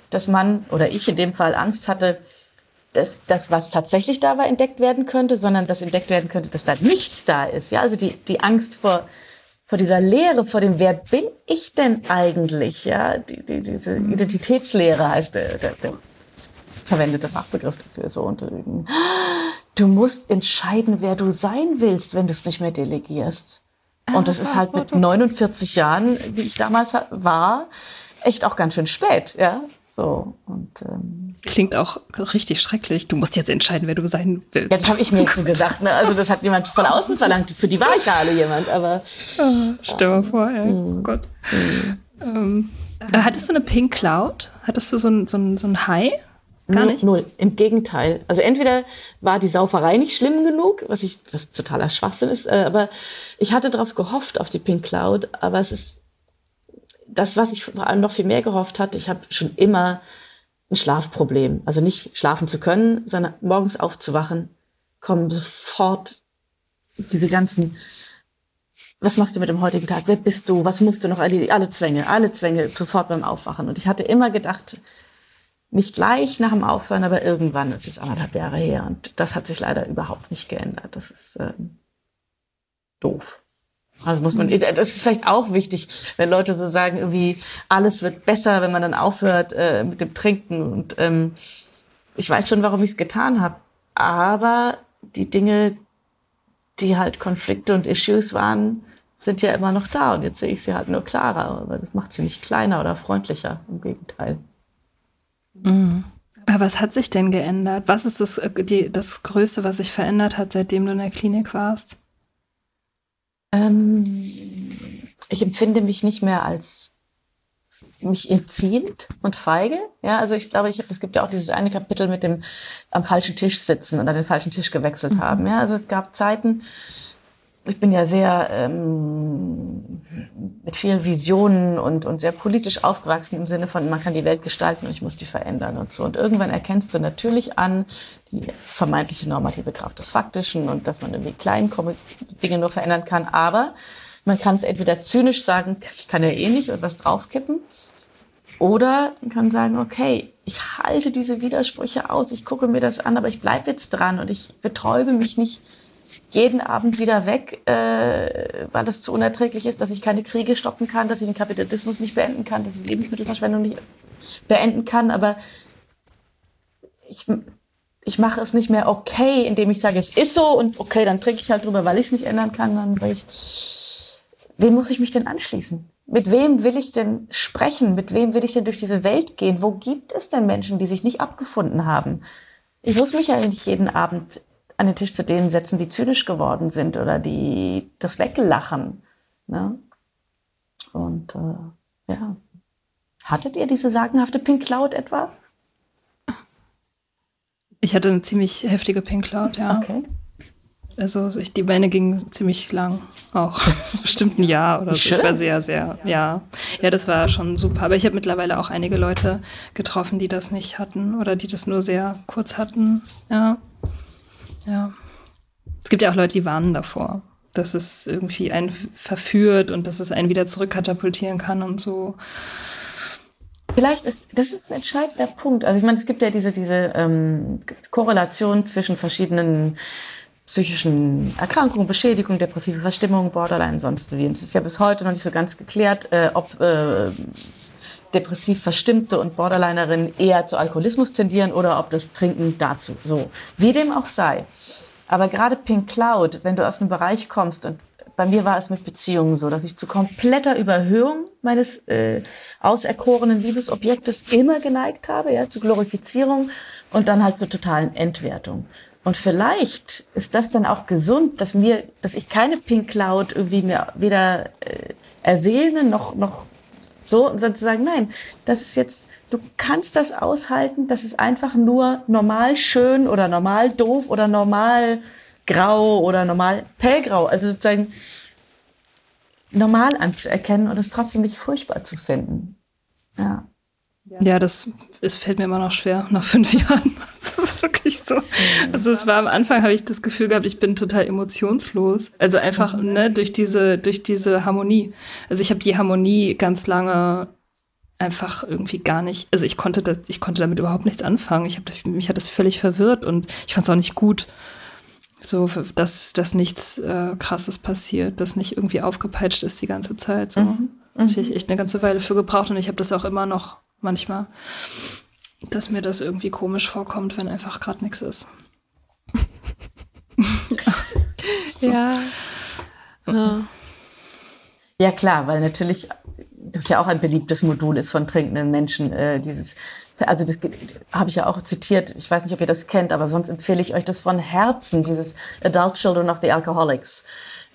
dass man oder ich in dem Fall Angst hatte, dass das, was tatsächlich da war, entdeckt werden könnte, sondern dass entdeckt werden könnte, dass da nichts da ist. Ja, also die, die Angst vor vor dieser Lehre, vor dem, wer bin ich denn eigentlich? Ja, die, die, diese Identitätslehre heißt der, der, der verwendete Fachbegriff dafür so. Und du musst entscheiden, wer du sein willst, wenn du es nicht mehr delegierst. Und das ist halt mit 49 Jahren, wie ich damals war, echt auch ganz schön spät, ja. So, und, ähm, Klingt auch richtig schrecklich. Du musst jetzt entscheiden, wer du sein willst. Jetzt habe ich mir so gesagt, ne? also das hat jemand von außen verlangt. Für die war ich ja alle jemand, aber. Oh, stell mal vor, ey. Oh Gott. Mhm. Ähm, hattest du eine Pink Cloud? Hattest du so ein, so ein, so ein High? Gar nicht? Null. Im Gegenteil. Also entweder war die Sauferei nicht schlimm genug, was ich, was totaler Schwachsinn ist, äh, aber ich hatte darauf gehofft, auf die Pink Cloud, aber es ist das, was ich vor allem noch viel mehr gehofft hatte, ich habe schon immer ein Schlafproblem. Also nicht schlafen zu können, sondern morgens aufzuwachen, kommen sofort diese ganzen, was machst du mit dem heutigen Tag? Wer bist du? Was musst du noch? Alle, alle Zwänge, alle Zwänge sofort beim Aufwachen. Und ich hatte immer gedacht, nicht gleich nach dem Aufhören, aber irgendwann, das ist anderthalb Jahre her. Und das hat sich leider überhaupt nicht geändert. Das ist ähm, doof. Also muss man, mhm. das ist vielleicht auch wichtig, wenn Leute so sagen, irgendwie alles wird besser, wenn man dann aufhört äh, mit dem Trinken. Und ähm, ich weiß schon, warum ich es getan habe. Aber die Dinge, die halt Konflikte und Issues waren, sind ja immer noch da. Und jetzt sehe ich sie halt nur klarer. Aber das macht sie nicht kleiner oder freundlicher. Im Gegenteil. Mhm. Aber was hat sich denn geändert? Was ist das, äh, die, das Größte, was sich verändert hat, seitdem du in der Klinik warst? Ähm, ich empfinde mich nicht mehr als mich entziehend und feige. Ja, also ich glaube, ich habe, es gibt ja auch dieses eine Kapitel mit dem am falschen Tisch sitzen und an den falschen Tisch gewechselt mhm. haben. Ja, also es gab Zeiten, ich bin ja sehr ähm, mit vielen Visionen und, und sehr politisch aufgewachsen im Sinne von, man kann die Welt gestalten und ich muss die verändern und so. Und irgendwann erkennst du natürlich an die vermeintliche normative Kraft des Faktischen und dass man irgendwie klein Dinge nur verändern kann. Aber man kann es entweder zynisch sagen, ich kann ja eh nicht und was draufkippen. Oder man kann sagen, okay, ich halte diese Widersprüche aus, ich gucke mir das an, aber ich bleibe jetzt dran und ich betäube mich nicht jeden Abend wieder weg, äh, weil das zu unerträglich ist, dass ich keine Kriege stoppen kann, dass ich den Kapitalismus nicht beenden kann, dass ich Lebensmittelverschwendung nicht beenden kann. Aber ich, ich mache es nicht mehr okay, indem ich sage, es ist so und okay, dann trinke ich halt drüber, weil ich es nicht ändern kann. Dann weil ich, wem muss ich mich denn anschließen? Mit wem will ich denn sprechen? Mit wem will ich denn durch diese Welt gehen? Wo gibt es denn Menschen, die sich nicht abgefunden haben? Ich muss mich ja nicht jeden Abend an den Tisch zu denen setzen, die zynisch geworden sind oder die das weglachen. Ne? Und äh, ja. Hattet ihr diese sagenhafte Pink Cloud etwa? Ich hatte eine ziemlich heftige Pink Cloud, ja. Okay. Also ich, die Beine gingen ziemlich lang, auch bestimmt ein Jahr oder so. Ich war sehr, sehr, ja. Ja, das war schon super. Aber ich habe mittlerweile auch einige Leute getroffen, die das nicht hatten oder die das nur sehr kurz hatten, ja. Ja. Es gibt ja auch Leute, die warnen davor, dass es irgendwie einen verführt und dass es einen wieder zurückkatapultieren kann und so. Vielleicht ist das ist ein entscheidender Punkt. Also ich meine, es gibt ja diese, diese ähm, Korrelation zwischen verschiedenen psychischen Erkrankungen, Beschädigung, depressive Verstimmung, Borderline, sonst wie. Und es ist ja bis heute noch nicht so ganz geklärt, äh, ob äh, depressiv Verstimmte und Borderlinerinnen eher zu Alkoholismus tendieren oder ob das Trinken dazu. So, wie dem auch sei. Aber gerade Pink Cloud, wenn du aus einem Bereich kommst und bei mir war es mit Beziehungen so, dass ich zu kompletter Überhöhung meines äh, auserkorenen Liebesobjektes immer geneigt habe, ja, zu Glorifizierung und dann halt zur totalen Entwertung. Und vielleicht ist das dann auch gesund, dass mir, dass ich keine Pink Cloud irgendwie mir weder äh, ersehne noch noch so, und dann zu sagen, nein, das ist jetzt, du kannst das aushalten, das ist einfach nur normal schön oder normal doof oder normal grau oder normal pellgrau. Also sozusagen normal anzuerkennen und es trotzdem nicht furchtbar zu finden. Ja. Ja, das es fällt mir immer noch schwer nach fünf Jahren. Das ist wirklich so. Also es war am Anfang habe ich das Gefühl gehabt, ich bin total emotionslos. Also einfach mhm. ne durch diese durch diese Harmonie. Also ich habe die Harmonie ganz lange einfach irgendwie gar nicht. Also ich konnte das, ich konnte damit überhaupt nichts anfangen. Ich habe mich hat das völlig verwirrt und ich fand es auch nicht gut. So, dass, dass nichts äh, Krasses passiert, dass nicht irgendwie aufgepeitscht ist die ganze Zeit. So. Mhm. Mhm. Ich echt eine ganze Weile für gebraucht und ich habe das auch immer noch manchmal, dass mir das irgendwie komisch vorkommt, wenn einfach gerade nichts ist. so. Ja. ja. Ja, klar, weil natürlich das ja auch ein beliebtes Modul ist von trinkenden Menschen, äh, dieses also das habe ich ja auch zitiert, ich weiß nicht, ob ihr das kennt, aber sonst empfehle ich euch das von Herzen, dieses Adult Children of the Alcoholics,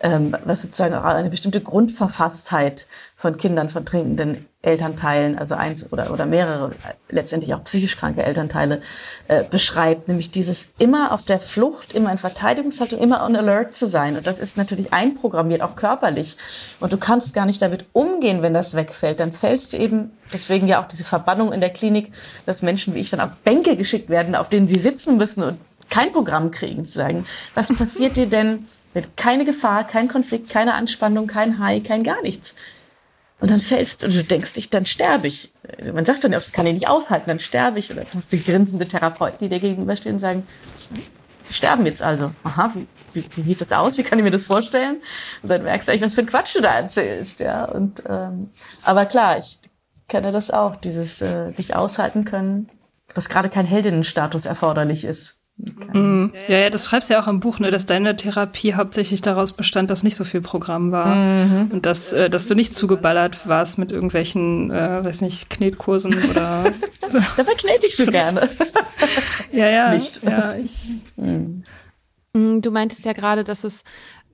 ähm, was sozusagen eine bestimmte Grundverfasstheit von Kindern von trinkenden Elternteilen, also eins oder, oder mehrere, letztendlich auch psychisch kranke Elternteile, äh, beschreibt, nämlich dieses immer auf der Flucht, immer in Verteidigungshaltung, immer on alert zu sein. Und das ist natürlich einprogrammiert, auch körperlich. Und du kannst gar nicht damit umgehen, wenn das wegfällt. Dann fällst du eben, deswegen ja auch diese Verbannung in der Klinik, dass Menschen wie ich dann auf Bänke geschickt werden, auf denen sie sitzen müssen und kein Programm kriegen, zu sagen, was passiert dir denn, mit keine Gefahr, kein Konflikt, keine Anspannung, kein High, kein gar nichts. Und dann fällst du und du denkst dich, dann sterbe ich. Man sagt dann, das kann ich nicht aushalten, dann sterbe ich. Oder die grinsende Therapeuten, die dir gegenüberstehen, sagen, sie sterben jetzt also. Aha, wie, wie, wie, sieht das aus? Wie kann ich mir das vorstellen? Und dann merkst du eigentlich, was für ein Quatsch du da erzählst. Ja? Und, ähm, aber klar, ich kenne das auch, dieses äh, nicht aushalten können, dass gerade kein Heldinnenstatus erforderlich ist. Mhm. Ja, ja, das schreibst du ja auch im Buch, ne, dass deine Therapie hauptsächlich daraus bestand, dass nicht so viel Programm war mhm. und dass, äh, dass du nicht zugeballert warst mit irgendwelchen, äh, weiß nicht, Knetkursen oder. Dabei knete ich so gerne. ja, ja. Nicht. Ja, ich, mhm. Du meintest ja gerade, dass es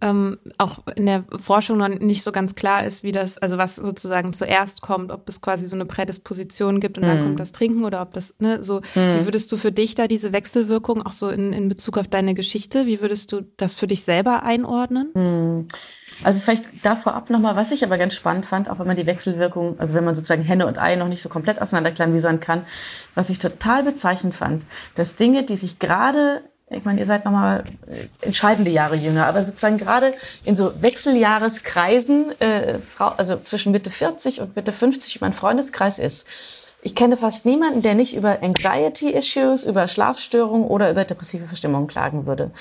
ähm, auch in der Forschung noch nicht so ganz klar ist, wie das, also was sozusagen zuerst kommt, ob es quasi so eine Prädisposition gibt und mm. dann mhm. kommt das Trinken oder ob das, ne, so, mm. wie würdest du für dich da diese Wechselwirkung auch so in, in Bezug auf deine Geschichte, wie würdest du das für dich selber einordnen? Mm. Also vielleicht da vorab nochmal, was ich aber ganz spannend fand, auch wenn man die Wechselwirkung, also wenn man sozusagen Henne und Ei noch nicht so komplett auseinanderklamüsern kann, was ich total bezeichnend fand, dass Dinge, die sich gerade ich meine, ihr seid nochmal äh, entscheidende Jahre jünger, aber sozusagen gerade in so Wechseljahreskreisen, äh, also zwischen Mitte 40 und Mitte 50 mein Freundeskreis ist. Ich kenne fast niemanden, der nicht über Anxiety-Issues, über Schlafstörungen oder über depressive Verstimmungen klagen würde.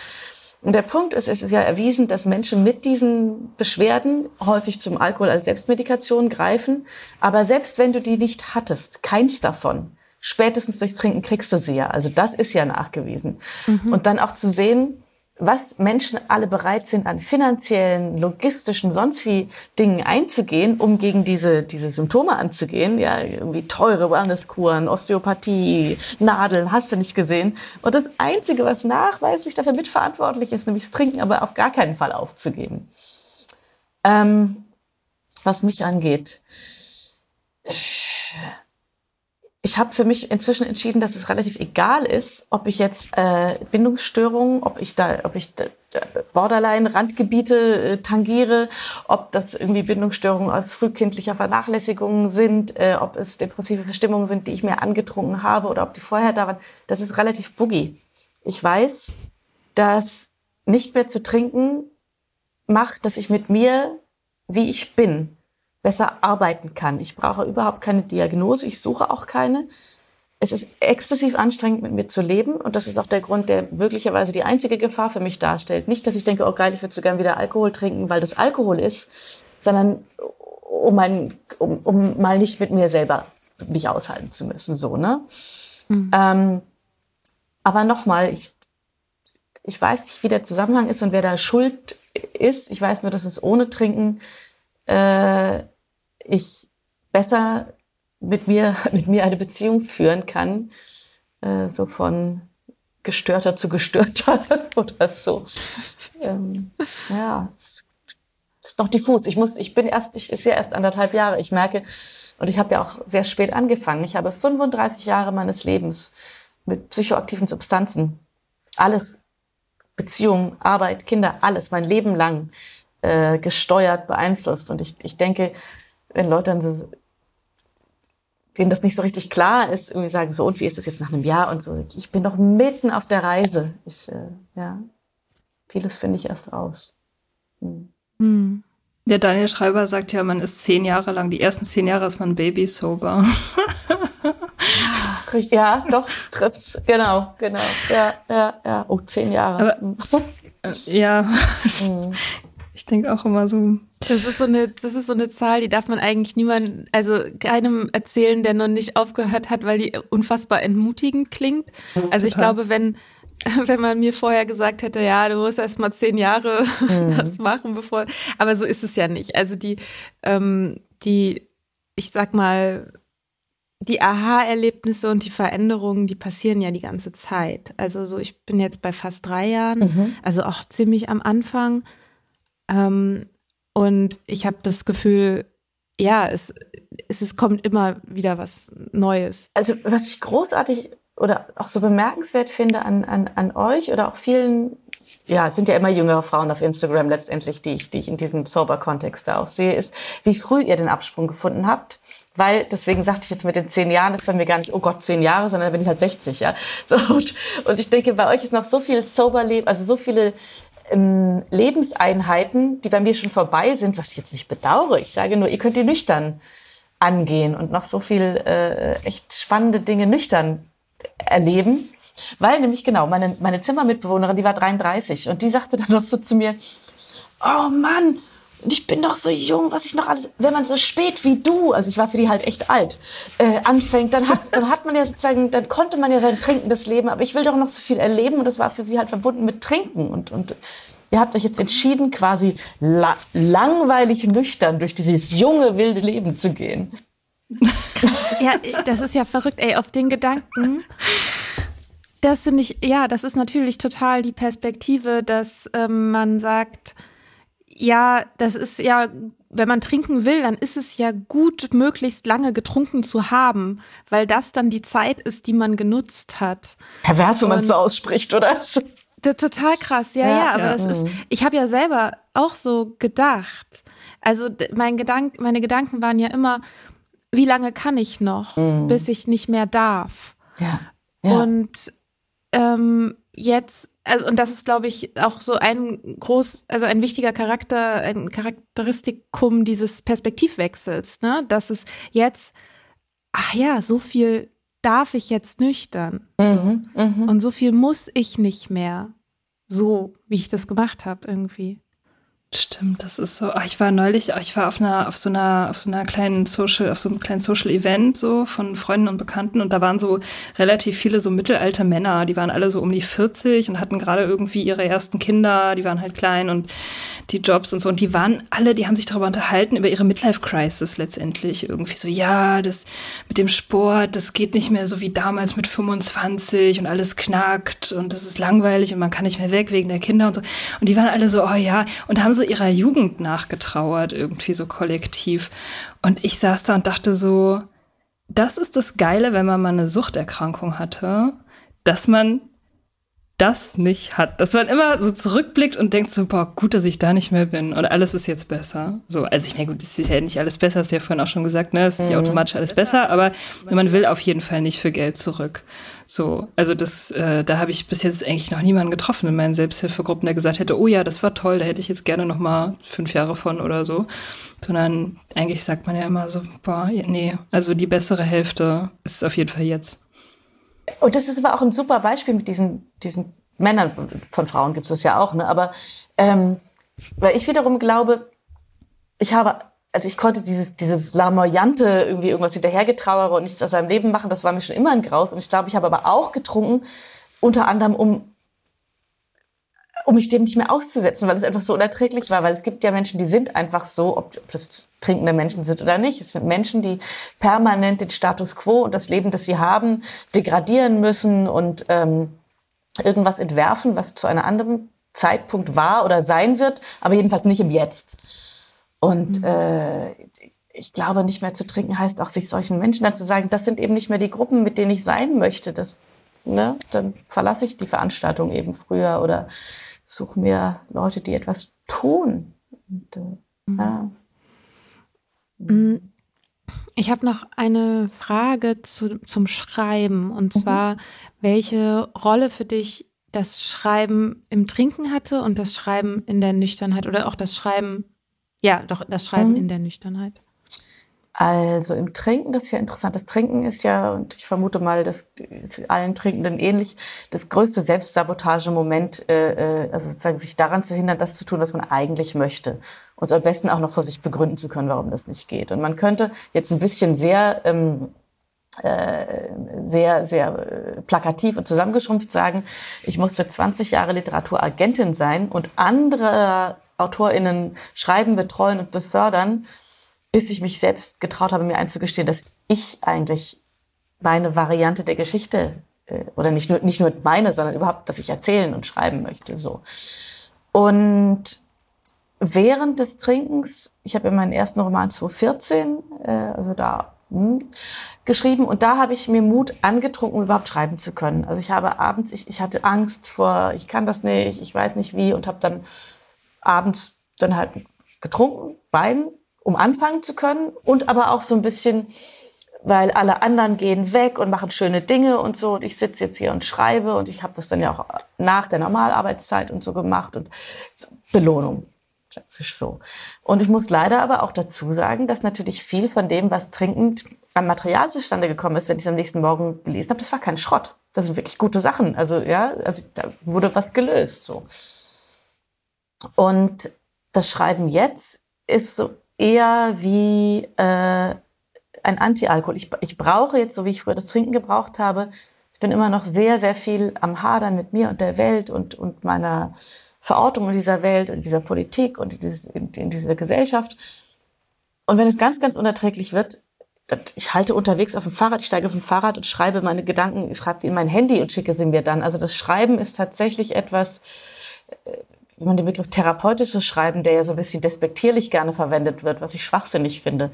Und der Punkt ist, es ist ja erwiesen, dass Menschen mit diesen Beschwerden häufig zum Alkohol als Selbstmedikation greifen. Aber selbst wenn du die nicht hattest, keins davon, spätestens durchs Trinken kriegst du sie ja. Also das ist ja nachgewiesen. Mhm. Und dann auch zu sehen, was Menschen alle bereit sind, an finanziellen, logistischen, sonst wie Dingen einzugehen, um gegen diese, diese Symptome anzugehen. Ja, irgendwie teure Wellnesskuren, Osteopathie, Nadeln, hast du nicht gesehen. Und das Einzige, was nachweislich dafür mitverantwortlich ist, nämlich das Trinken, aber auf gar keinen Fall aufzugeben. Ähm, was mich angeht, ich habe für mich inzwischen entschieden, dass es relativ egal ist, ob ich jetzt äh, Bindungsstörungen, ob ich da, ob ich da, Borderline, Randgebiete äh, tangiere, ob das irgendwie Bindungsstörungen aus frühkindlicher Vernachlässigung sind, äh, ob es depressive Verstimmungen sind, die ich mir angetrunken habe oder ob die vorher da waren. Das ist relativ boogie. Ich weiß, dass nicht mehr zu trinken macht, dass ich mit mir, wie ich bin, besser arbeiten kann. Ich brauche überhaupt keine Diagnose, ich suche auch keine. Es ist exzessiv anstrengend, mit mir zu leben und das ist auch der Grund, der möglicherweise die einzige Gefahr für mich darstellt. Nicht, dass ich denke, oh geil, ich würde so gern wieder Alkohol trinken, weil das Alkohol ist, sondern um, mein, um, um mal nicht mit mir selber nicht aushalten zu müssen. So, ne? Mhm. Ähm, aber nochmal, ich, ich weiß nicht, wie der Zusammenhang ist und wer da schuld ist. Ich weiß nur, dass es ohne Trinken äh, ich besser mit mir, mit mir eine Beziehung führen kann, äh, so von gestörter zu gestörter oder so. Ähm, ja, ist noch diffus. Ich muss, ich bin erst, ich ist ja erst anderthalb Jahre. Ich merke, und ich habe ja auch sehr spät angefangen. Ich habe 35 Jahre meines Lebens mit psychoaktiven Substanzen, alles, Beziehung, Arbeit, Kinder, alles, mein Leben lang äh, gesteuert, beeinflusst. Und ich, ich denke, wenn Leute dann denen das nicht so richtig klar ist, irgendwie sagen so, und wie ist das jetzt nach einem Jahr und so. Ich bin doch mitten auf der Reise. Ich, äh, ja, vieles finde ich erst raus. Hm. Hm. Der Daniel Schreiber sagt ja, man ist zehn Jahre lang, die ersten zehn Jahre ist man Baby sober. ja, doch, trifft's. Genau, genau. Ja, ja, ja. Oh, zehn Jahre. Aber, äh, ja. Hm. Ich denke auch immer so. Das ist so eine, das ist so eine Zahl, die darf man eigentlich niemandem, also keinem erzählen, der noch nicht aufgehört hat, weil die unfassbar entmutigend klingt. Also ich Total. glaube, wenn, wenn man mir vorher gesagt hätte, ja, du musst erst mal zehn Jahre mhm. das machen, bevor. Aber so ist es ja nicht. Also die, ähm, die, ich sag mal, die Aha-Erlebnisse und die Veränderungen, die passieren ja die ganze Zeit. Also so, ich bin jetzt bei fast drei Jahren, mhm. also auch ziemlich am Anfang. Ähm, und ich habe das Gefühl, ja, es, es, es kommt immer wieder was Neues. Also was ich großartig oder auch so bemerkenswert finde an, an, an euch oder auch vielen, ja, es sind ja immer jüngere Frauen auf Instagram letztendlich, die ich, die ich in diesem Sober-Kontext da auch sehe, ist, wie früh ihr den Absprung gefunden habt. Weil, deswegen sagte ich jetzt mit den zehn Jahren, ist bei mir gar nicht, oh Gott, zehn Jahre, sondern da bin ich halt 60, ja. So, und, und ich denke, bei euch ist noch so viel Sober-Leben, also so viele ähm, Lebenseinheiten, die bei mir schon vorbei sind, was ich jetzt nicht bedauere. Ich sage nur, ihr könnt die nüchtern angehen und noch so viel äh, echt spannende Dinge nüchtern erleben. Weil nämlich genau, meine, meine Zimmermitbewohnerin, die war 33 und die sagte dann noch so zu mir, oh Mann, ich bin doch so jung, was ich noch alles, wenn man so spät wie du, also ich war für die halt echt alt, äh, anfängt, dann hat, dann hat man ja sozusagen, dann konnte man ja sein trinkendes Leben, aber ich will doch noch so viel erleben und das war für sie halt verbunden mit Trinken und, und ihr habt euch jetzt entschieden, quasi la langweilig nüchtern durch dieses junge, wilde Leben zu gehen. ja, das ist ja verrückt, ey, auf den Gedanken. Das finde ich, ja, das ist natürlich total die Perspektive, dass ähm, man sagt, ja, das ist ja, wenn man trinken will, dann ist es ja gut, möglichst lange getrunken zu haben, weil das dann die Zeit ist, die man genutzt hat. Pervers, wenn man es so ausspricht, oder? Total krass, ja, ja, ja aber ja. das ist, mhm. ich habe ja selber auch so gedacht. Also mein Gedank, meine Gedanken waren ja immer, wie lange kann ich noch, mhm. bis ich nicht mehr darf? Ja. ja. Und ähm, jetzt, also und das ist, glaube ich, auch so ein groß, also ein wichtiger Charakter, ein Charakteristikum dieses Perspektivwechsels, ne? Dass es jetzt, ach ja, so viel darf ich jetzt nüchtern. Mhm, so. mhm. Und so viel muss ich nicht mehr. So, wie ich das gemacht habe, irgendwie. Stimmt, das ist so. Ach, ich war neulich, ich war auf einer, auf so einer, auf so einer kleinen Social, auf so einem kleinen Social Event so von Freunden und Bekannten und da waren so relativ viele so mittelalte Männer, die waren alle so um die 40 und hatten gerade irgendwie ihre ersten Kinder, die waren halt klein und die Jobs und so. Und die waren alle, die haben sich darüber unterhalten über ihre Midlife Crisis letztendlich irgendwie. So, ja, das mit dem Sport, das geht nicht mehr so wie damals mit 25 und alles knackt und das ist langweilig und man kann nicht mehr weg wegen der Kinder und so. Und die waren alle so, oh ja und haben so ihrer Jugend nachgetrauert, irgendwie so kollektiv. Und ich saß da und dachte so, das ist das Geile, wenn man mal eine Suchterkrankung hatte, dass man das nicht hat. Dass man immer so zurückblickt und denkt so, boah, gut, dass ich da nicht mehr bin und alles ist jetzt besser. So, also ich meine, gut, es ist ja nicht alles besser, hast du ja vorhin auch schon gesagt, ne? Es ist nicht mhm. automatisch alles besser, aber man will auf jeden Fall nicht für Geld zurück. So, also das, äh, da habe ich bis jetzt eigentlich noch niemanden getroffen in meinen Selbsthilfegruppen, der gesagt hätte, oh ja, das war toll, da hätte ich jetzt gerne noch mal fünf Jahre von oder so. Sondern eigentlich sagt man ja immer so, boah, nee, also die bessere Hälfte ist auf jeden Fall jetzt. Und das ist aber auch ein super Beispiel mit diesen, diesen Männern, von Frauen gibt es das ja auch, ne? Aber ähm, weil ich wiederum glaube, ich habe also ich konnte dieses, dieses Lamoyante irgendwie irgendwas hinterhergetrauere und nichts aus seinem Leben machen, das war mir schon immer ein Graus. Und ich glaube, ich habe aber auch getrunken, unter anderem, um, um mich dem nicht mehr auszusetzen, weil es einfach so unerträglich war. Weil es gibt ja Menschen, die sind einfach so, ob, ob das trinkende Menschen sind oder nicht. Es sind Menschen, die permanent den Status quo und das Leben, das sie haben, degradieren müssen und ähm, irgendwas entwerfen, was zu einem anderen Zeitpunkt war oder sein wird, aber jedenfalls nicht im Jetzt. Und mhm. äh, ich glaube, nicht mehr zu trinken heißt auch, sich solchen Menschen dann zu sagen, das sind eben nicht mehr die Gruppen, mit denen ich sein möchte. Das, ne, dann verlasse ich die Veranstaltung eben früher oder suche mir Leute, die etwas tun. Und, äh, mhm. ja. Mhm. Ich habe noch eine Frage zu, zum Schreiben und mhm. zwar, welche Rolle für dich das Schreiben im Trinken hatte und das Schreiben in der Nüchternheit oder auch das Schreiben ja, doch, das Schreiben mhm. in der Nüchternheit. Also im Trinken, das ist ja interessant. Das Trinken ist ja, und ich vermute mal, das ist allen Trinkenden ähnlich, das größte Selbstsabotagemoment, äh, äh, also sozusagen sich daran zu hindern, das zu tun, was man eigentlich möchte. Und am besten auch noch vor sich begründen zu können, warum das nicht geht. Und man könnte jetzt ein bisschen sehr, ähm, äh, sehr, sehr äh, plakativ und zusammengeschrumpft sagen, ich musste 20 Jahre Literaturagentin sein und andere AutorInnen schreiben, betreuen und befördern, bis ich mich selbst getraut habe, mir einzugestehen, dass ich eigentlich meine Variante der Geschichte äh, oder nicht nur, nicht nur meine, sondern überhaupt, dass ich erzählen und schreiben möchte. So. Und während des Trinkens, ich habe ja meinen ersten Roman 2014, äh, also da hm, geschrieben und da habe ich mir Mut angetrunken, um überhaupt schreiben zu können. Also ich habe abends, ich, ich hatte Angst vor, ich kann das nicht, ich weiß nicht wie und habe dann abends dann halt getrunken, Wein, um anfangen zu können und aber auch so ein bisschen, weil alle anderen gehen weg und machen schöne Dinge und so und ich sitze jetzt hier und schreibe und ich habe das dann ja auch nach der Normalarbeitszeit und so gemacht und Belohnung so. Und ich muss leider aber auch dazu sagen, dass natürlich viel von dem, was trinkend am Material zustande gekommen ist, wenn ich es am nächsten Morgen gelesen habe, das war kein Schrott. Das sind wirklich gute Sachen. Also ja, also da wurde was gelöst so. Und das Schreiben jetzt ist so eher wie äh, ein Anti-Alkohol. Ich, ich brauche jetzt, so wie ich früher das Trinken gebraucht habe, ich bin immer noch sehr, sehr viel am Hadern mit mir und der Welt und, und meiner Verortung in dieser Welt und dieser Politik und in, dieses, in, in dieser Gesellschaft. Und wenn es ganz, ganz unerträglich wird, ich halte unterwegs auf dem Fahrrad, ich steige auf dem Fahrrad und schreibe meine Gedanken, ich schreibe die in mein Handy und schicke sie mir dann. Also das Schreiben ist tatsächlich etwas, wie man den Begriff therapeutisches Schreiben, der ja so ein bisschen despektierlich gerne verwendet wird, was ich schwachsinnig finde.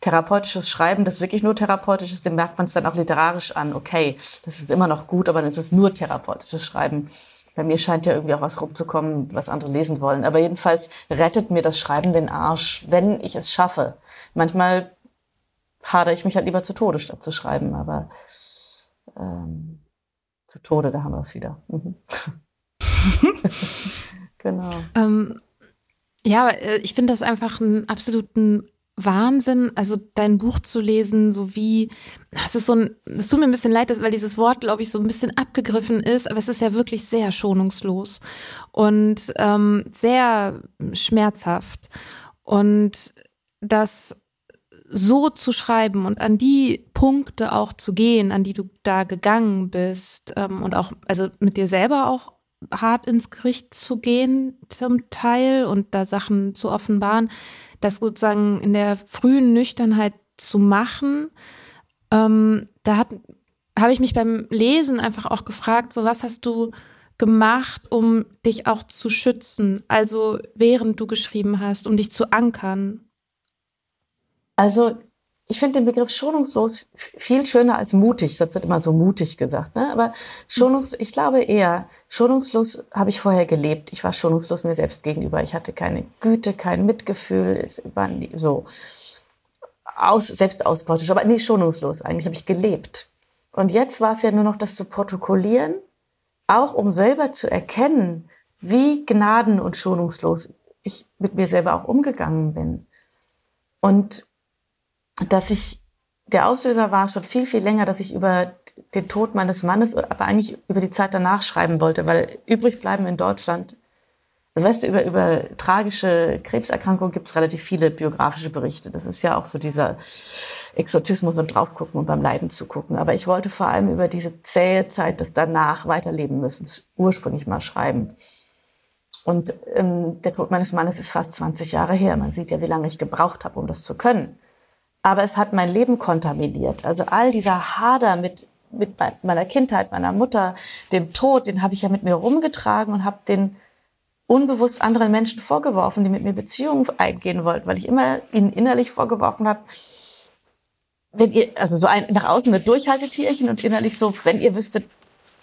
Therapeutisches Schreiben, das wirklich nur therapeutisch ist, dem merkt man es dann auch literarisch an. Okay, das ist immer noch gut, aber dann ist es nur therapeutisches Schreiben. Bei mir scheint ja irgendwie auch was rumzukommen, was andere lesen wollen. Aber jedenfalls rettet mir das Schreiben den Arsch, wenn ich es schaffe. Manchmal hadere ich mich halt lieber zu Tode, statt zu schreiben. Aber ähm, zu Tode, da haben wir es wieder. Mhm. genau. Ähm, ja, äh, ich finde das einfach einen absoluten Wahnsinn, also dein Buch zu lesen, so wie, das ist so ein, es tut mir ein bisschen leid, weil dieses Wort, glaube ich, so ein bisschen abgegriffen ist, aber es ist ja wirklich sehr schonungslos und ähm, sehr schmerzhaft. Und das so zu schreiben und an die Punkte auch zu gehen, an die du da gegangen bist ähm, und auch, also mit dir selber auch hart ins Gericht zu gehen zum Teil und da Sachen zu offenbaren, das sozusagen in der frühen Nüchternheit zu machen, ähm, da habe ich mich beim Lesen einfach auch gefragt, so was hast du gemacht, um dich auch zu schützen, also während du geschrieben hast, um dich zu ankern? Also ich finde den Begriff schonungslos viel schöner als mutig. Das wird immer so mutig gesagt. Ne? Aber schonungslos, ich glaube eher, schonungslos habe ich vorher gelebt. Ich war schonungslos mir selbst gegenüber. Ich hatte keine Güte, kein Mitgefühl. Es war nie, so aus, selbstausbeutisch. Aber nee, schonungslos. Eigentlich habe ich gelebt. Und jetzt war es ja nur noch das zu protokollieren, auch um selber zu erkennen, wie gnaden- und schonungslos ich mit mir selber auch umgegangen bin. Und dass ich, der Auslöser war schon viel, viel länger, dass ich über den Tod meines Mannes, aber eigentlich über die Zeit danach schreiben wollte, weil übrig bleiben in Deutschland, also weißt du, über, über tragische Krebserkrankungen gibt es relativ viele biografische Berichte. Das ist ja auch so dieser Exotismus und draufgucken und beim Leiden zu gucken. Aber ich wollte vor allem über diese zähe Zeit des danach weiterleben müssen, ursprünglich mal schreiben. Und ähm, der Tod meines Mannes ist fast 20 Jahre her. Man sieht ja, wie lange ich gebraucht habe, um das zu können aber es hat mein Leben kontaminiert. Also all dieser Hader mit, mit meiner Kindheit, meiner Mutter, dem Tod, den habe ich ja mit mir rumgetragen und habe den unbewusst anderen Menschen vorgeworfen, die mit mir Beziehungen eingehen wollten, weil ich immer ihnen innerlich vorgeworfen habe, wenn ihr, also so ein nach außen eine Durchhaltetierchen und innerlich so, wenn ihr wüsstet,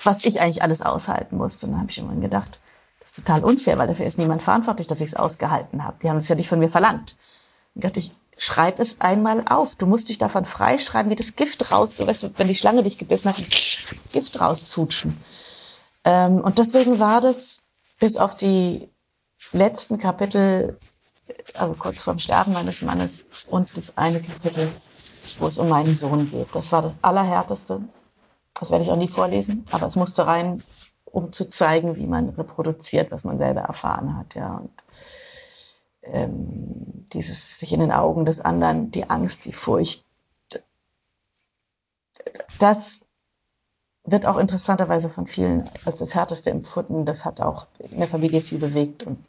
was ich eigentlich alles aushalten musste. Und dann habe ich irgendwann gedacht, das ist total unfair, weil dafür ist niemand verantwortlich, dass ich es ausgehalten habe. Die haben es ja nicht von mir verlangt. Und dachte ich, schreib es einmal auf. Du musst dich davon freischreiben, wie das Gift raus, so weißt du, wenn die Schlange dich gebissen hat, Gift rauszutschen. Ähm, und deswegen war das bis auf die letzten Kapitel, also kurz vorm Sterben meines Mannes und das eine Kapitel, wo es um meinen Sohn geht. Das war das Allerhärteste. Das werde ich auch nie vorlesen, aber es musste rein, um zu zeigen, wie man reproduziert, was man selber erfahren hat. Ja. Und ähm, dieses sich in den Augen des anderen, die Angst, die Furcht. Das wird auch interessanterweise von vielen als das Härteste empfunden. Das hat auch in der Familie viel bewegt und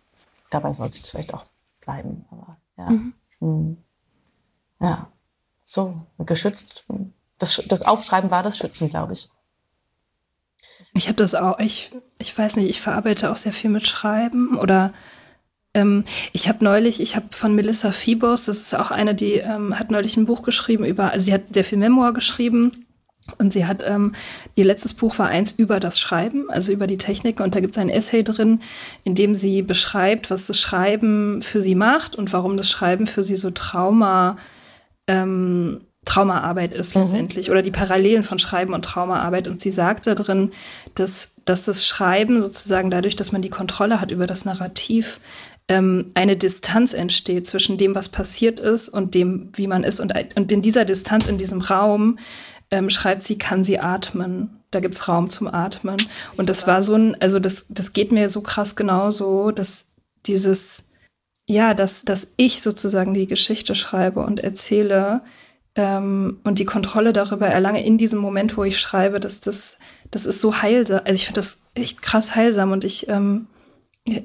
dabei soll es vielleicht auch bleiben. Aber ja. Mhm. Hm. Ja, so, geschützt das, das Aufschreiben war das Schützen, glaube ich. Ich habe das auch, ich, ich weiß nicht, ich verarbeite auch sehr viel mit Schreiben oder ähm, ich habe neulich, ich habe von Melissa Phoebus, das ist auch eine, die ähm, hat neulich ein Buch geschrieben über, also sie hat sehr viel Memoir geschrieben und sie hat, ähm, ihr letztes Buch war eins über das Schreiben, also über die Technik. Und da gibt es ein Essay drin, in dem sie beschreibt, was das Schreiben für sie macht und warum das Schreiben für sie so Trauma, ähm, Traumaarbeit ist mhm. letztendlich oder die Parallelen von Schreiben und Traumaarbeit. Und sie sagt da drin, dass, dass das Schreiben sozusagen dadurch, dass man die Kontrolle hat über das Narrativ, ähm, eine Distanz entsteht zwischen dem, was passiert ist und dem, wie man ist. Und, und in dieser Distanz, in diesem Raum, ähm, schreibt sie, kann sie atmen. Da gibt's Raum zum Atmen. Und das war so ein, also das, das geht mir so krass genauso, dass dieses, ja, dass, dass ich sozusagen die Geschichte schreibe und erzähle ähm, und die Kontrolle darüber erlange in diesem Moment, wo ich schreibe, dass das, das ist so heilsam. Also ich finde das echt krass heilsam und ich, ähm,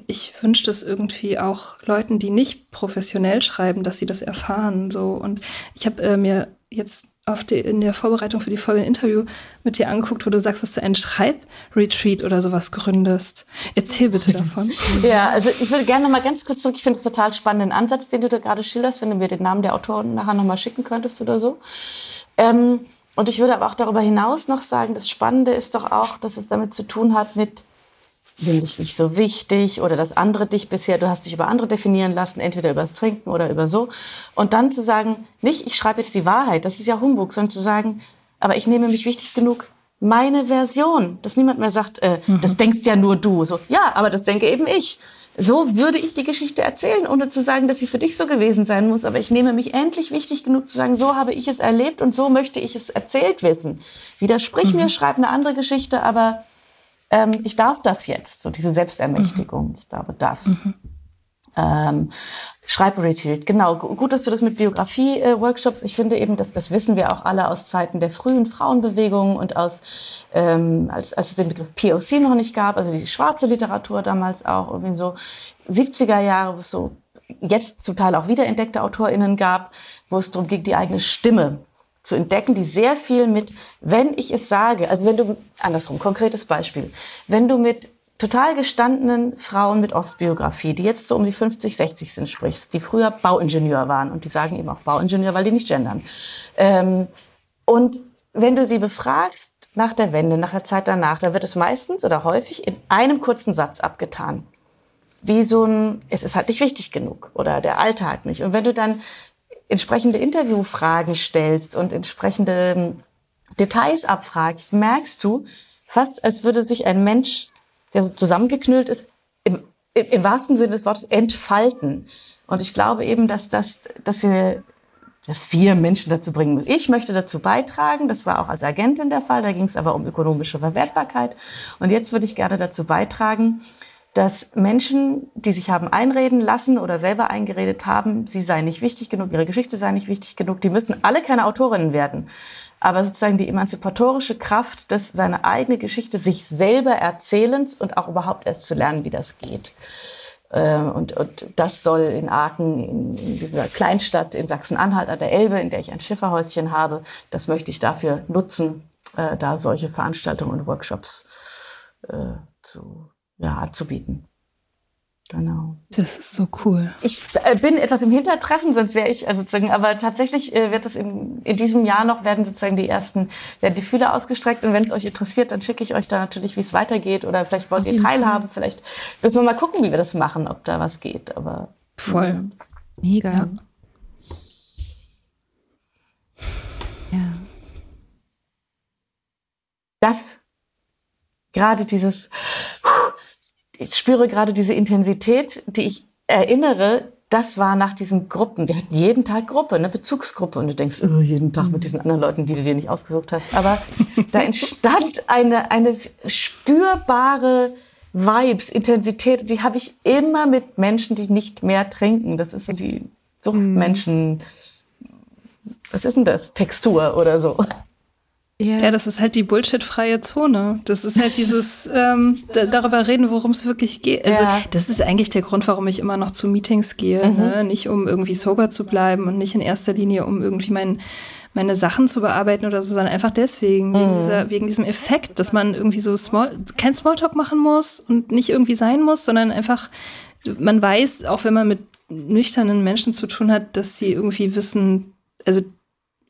ich wünsche das irgendwie auch Leuten, die nicht professionell schreiben, dass sie das erfahren. So und ich habe äh, mir jetzt auf die, in der Vorbereitung für die Folge ein Interview mit dir angeguckt, wo du sagst, dass du einen Schreibretreat oder sowas gründest. Erzähl bitte davon. ja, also ich würde gerne noch mal ganz kurz zurück. Ich finde es total spannenden Ansatz, den du da gerade schilderst, wenn du mir den Namen der Autoren nachher noch mal schicken könntest oder so. Ähm, und ich würde aber auch darüber hinaus noch sagen, das Spannende ist doch auch, dass es damit zu tun hat mit bin dich nicht so wichtig oder das andere dich bisher, du hast dich über andere definieren lassen, entweder über das Trinken oder über so. Und dann zu sagen, nicht, ich schreibe jetzt die Wahrheit, das ist ja Humbug, sondern zu sagen, aber ich nehme mich wichtig genug, meine Version, dass niemand mehr sagt, äh, mhm. das denkst ja nur du. So, ja, aber das denke eben ich. So würde ich die Geschichte erzählen, ohne zu sagen, dass sie für dich so gewesen sein muss. Aber ich nehme mich endlich wichtig genug zu sagen, so habe ich es erlebt und so möchte ich es erzählt wissen. Widersprich mhm. mir, schreib eine andere Geschichte, aber ähm, ich darf das jetzt, so diese Selbstermächtigung, mhm. ich glaube das. Mhm. Ähm, Schreibretreat, genau. Gut, dass du das mit Biografie-Workshops, äh, ich finde eben, dass das wissen wir auch alle aus Zeiten der frühen Frauenbewegung und aus, ähm, als, als es den Begriff POC noch nicht gab, also die schwarze Literatur damals auch, irgendwie so 70er Jahre, wo es so jetzt zum Teil auch wiederentdeckte AutorInnen gab, wo es darum ging, die eigene Stimme zu entdecken, die sehr viel mit, wenn ich es sage, also wenn du, andersrum, konkretes Beispiel, wenn du mit total gestandenen Frauen mit Ostbiografie, die jetzt so um die 50, 60 sind, sprichst, die früher Bauingenieur waren und die sagen eben auch Bauingenieur, weil die nicht gendern. Ähm, und wenn du sie befragst nach der Wende, nach der Zeit danach, da wird es meistens oder häufig in einem kurzen Satz abgetan. Wie so ein, es ist halt nicht wichtig genug oder der Alltag nicht. Und wenn du dann entsprechende Interviewfragen stellst und entsprechende ähm, Details abfragst, merkst du fast, als würde sich ein Mensch, der so zusammengeknüllt ist, im, im, wahrsten Sinne des Wortes entfalten. Und ich glaube eben, dass, das, dass wir dass wir Menschen dazu bringen müssen. Ich möchte dazu beitragen, das war auch als Agentin der Fall, da ging es aber um ökonomische Verwertbarkeit. Und jetzt würde ich gerne dazu beitragen, dass Menschen, die sich haben einreden lassen oder selber eingeredet haben, sie seien nicht wichtig genug, ihre Geschichte sei nicht wichtig genug, die müssen alle keine Autorinnen werden. Aber sozusagen die emanzipatorische Kraft, dass seine eigene Geschichte sich selber erzählend und auch überhaupt erst zu lernen, wie das geht. Äh, und, und das soll in Aachen, in, in dieser Kleinstadt in Sachsen-Anhalt an der Elbe, in der ich ein Schifferhäuschen habe, das möchte ich dafür nutzen, äh, da solche Veranstaltungen und Workshops äh, zu ja, zu bieten. Genau. Das ist so cool. Ich äh, bin etwas im Hintertreffen, sonst wäre ich also sozusagen, aber tatsächlich äh, wird es in, in diesem Jahr noch werden sozusagen die ersten, werden die Fühler ausgestreckt und wenn es euch interessiert, dann schicke ich euch da natürlich, wie es weitergeht oder vielleicht wollt ihr teilhaben, Fall. vielleicht müssen wir mal gucken, wie wir das machen, ob da was geht, aber. Voll. Mega. Ja. ja. Das, gerade dieses, ich spüre gerade diese Intensität, die ich erinnere, das war nach diesen Gruppen. Wir hatten jeden Tag Gruppe, eine Bezugsgruppe. Und du denkst, oh, jeden Tag mit diesen anderen Leuten, die du dir nicht ausgesucht hast. Aber da entstand eine, eine spürbare Vibes, Intensität. Die habe ich immer mit Menschen, die nicht mehr trinken. Das ist so die Suchtmenschen. Was ist denn das? Textur oder so. Yeah. Ja, das ist halt die bullshit-freie Zone. Das ist halt dieses ähm, darüber reden, worum es wirklich geht. Also ja. das ist eigentlich der Grund, warum ich immer noch zu Meetings gehe. Mhm. Ne? Nicht um irgendwie sober zu bleiben und nicht in erster Linie, um irgendwie mein, meine Sachen zu bearbeiten oder so, sondern einfach deswegen, mhm. wegen, dieser, wegen diesem Effekt, dass man irgendwie so Small, kein Smalltalk machen muss und nicht irgendwie sein muss, sondern einfach, man weiß, auch wenn man mit nüchternen Menschen zu tun hat, dass sie irgendwie wissen, also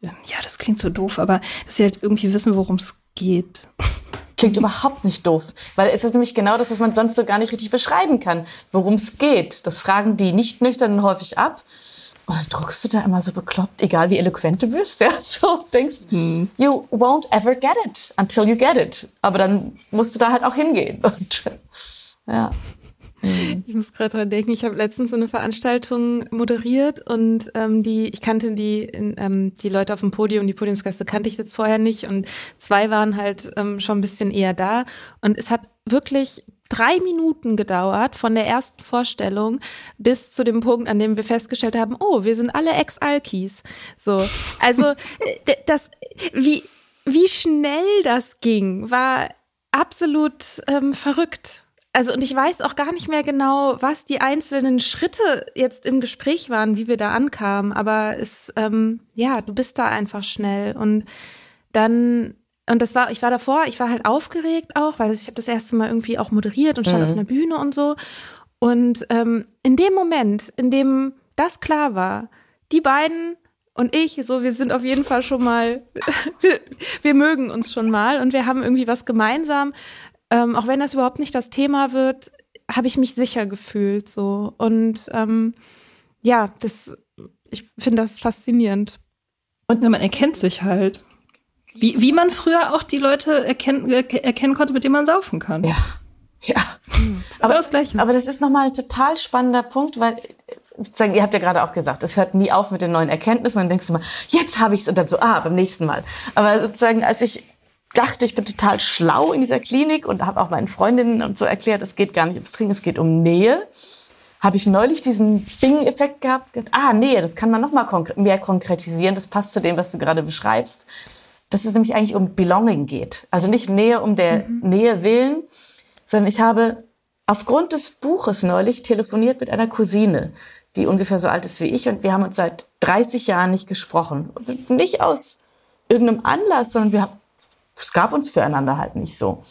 ja, das klingt so doof, aber dass sie halt irgendwie wissen, worum es geht. Klingt überhaupt nicht doof, weil es ist nämlich genau das, was man sonst so gar nicht richtig beschreiben kann, worum es geht. Das fragen die Nicht-Nüchternen häufig ab. Und dann druckst du da immer so bekloppt, egal wie eloquent du bist, ja, so denkst, hm. you won't ever get it until you get it. Aber dann musst du da halt auch hingehen. Und, ja. Mhm. Ich muss gerade dran denken, ich habe letztens so eine Veranstaltung moderiert und ähm, die, ich kannte die, ähm, die Leute auf dem Podium, die Podiumsgäste kannte ich jetzt vorher nicht und zwei waren halt ähm, schon ein bisschen eher da und es hat wirklich drei Minuten gedauert von der ersten Vorstellung bis zu dem Punkt, an dem wir festgestellt haben, oh, wir sind alle Ex-Alkis. So, also das, wie wie schnell das ging, war absolut ähm, verrückt. Also und ich weiß auch gar nicht mehr genau, was die einzelnen Schritte jetzt im Gespräch waren, wie wir da ankamen. Aber es, ähm, ja, du bist da einfach schnell und dann und das war, ich war davor, ich war halt aufgeregt auch, weil ich habe das erste Mal irgendwie auch moderiert und stand mhm. auf einer Bühne und so. Und ähm, in dem Moment, in dem das klar war, die beiden und ich, so, wir sind auf jeden Fall schon mal, wir, wir mögen uns schon mal und wir haben irgendwie was gemeinsam ähm, auch wenn das überhaupt nicht das Thema wird, habe ich mich sicher gefühlt so. Und ähm, ja, das, ich finde das faszinierend. Und man erkennt sich halt. Wie, wie man früher auch die Leute erkennen, erkennen konnte, mit denen man saufen kann. Ja. Ja. aber das Gleiche. Aber das ist nochmal ein total spannender Punkt, weil sozusagen, ihr habt ja gerade auch gesagt, es hört nie auf mit den neuen Erkenntnissen und dann denkst du mal, jetzt habe ich es und dann so, ah, beim nächsten Mal. Aber sozusagen, als ich dachte, ich bin total schlau in dieser Klinik und habe auch meinen Freundinnen und so erklärt, es geht gar nicht ums Trinken, es geht um Nähe. Habe ich neulich diesen Bing-Effekt gehabt, ah, Nähe, das kann man noch mal konkre mehr konkretisieren, das passt zu dem, was du gerade beschreibst. Dass es nämlich eigentlich um Belonging geht. Also nicht Nähe um der mhm. Nähe willen, sondern ich habe aufgrund des Buches neulich telefoniert mit einer Cousine, die ungefähr so alt ist wie ich und wir haben uns seit 30 Jahren nicht gesprochen. Nicht aus irgendeinem Anlass, sondern wir haben es gab uns füreinander halt nicht so.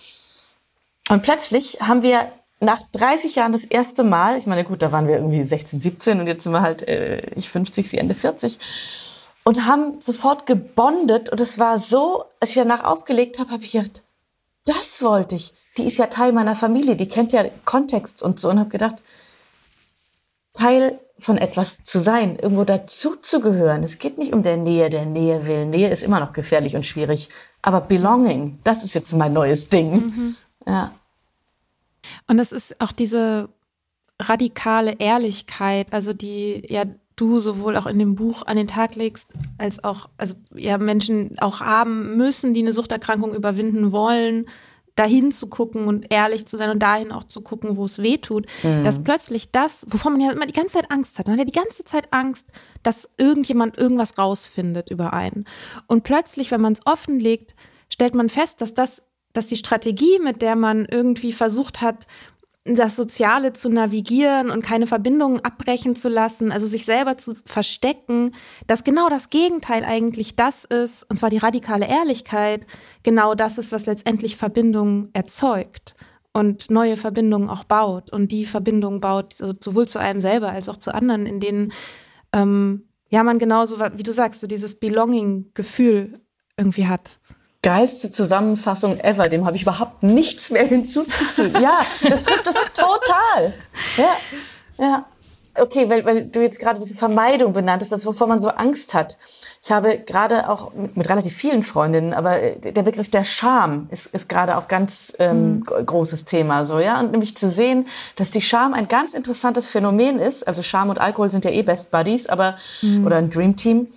Und plötzlich haben wir nach 30 Jahren das erste Mal, ich meine, gut, da waren wir irgendwie 16, 17 und jetzt sind wir halt, äh, ich 50, sie Ende 40, und haben sofort gebondet und es war so, als ich danach aufgelegt habe, habe ich gedacht, das wollte ich. Die ist ja Teil meiner Familie, die kennt ja Kontext und so und habe gedacht, Teil von etwas zu sein, irgendwo dazu zu gehören. Es geht nicht um der Nähe, der Nähe willen. Nähe ist immer noch gefährlich und schwierig. Aber Belonging, das ist jetzt mein neues Ding. Mhm. Ja. Und es ist auch diese radikale Ehrlichkeit, also die ja du sowohl auch in dem Buch an den Tag legst, als auch, also ja, Menschen auch haben müssen, die eine Suchterkrankung überwinden wollen, dahin zu gucken und ehrlich zu sein und dahin auch zu gucken, wo es weh tut, mhm. dass plötzlich das, wovon man ja immer die ganze Zeit Angst hat, man hat ja die ganze Zeit Angst, dass irgendjemand irgendwas rausfindet über einen. Und plötzlich, wenn man es offenlegt, stellt man fest, dass das, dass die Strategie, mit der man irgendwie versucht hat, das Soziale zu navigieren und keine Verbindungen abbrechen zu lassen, also sich selber zu verstecken, dass genau das Gegenteil eigentlich das ist, und zwar die radikale Ehrlichkeit, genau das ist, was letztendlich Verbindungen erzeugt und neue Verbindungen auch baut. Und die Verbindung baut sowohl zu einem selber als auch zu anderen, in denen ähm, ja man genauso, wie du sagst, so dieses Belonging-Gefühl irgendwie hat geilste Zusammenfassung ever. Dem habe ich überhaupt nichts mehr hinzuzufügen. ja, das trifft das total. Ja, ja. Okay, weil, weil du jetzt gerade diese Vermeidung benannt hast, das, wovor man so Angst hat. Ich habe gerade auch mit, mit relativ vielen Freundinnen, aber äh, der Begriff der Scham ist, ist gerade auch ganz ähm, mhm. großes Thema, so ja, und nämlich zu sehen, dass die Scham ein ganz interessantes Phänomen ist. Also Scham und Alkohol sind ja eh Best Buddies, aber mhm. oder ein Dream Team.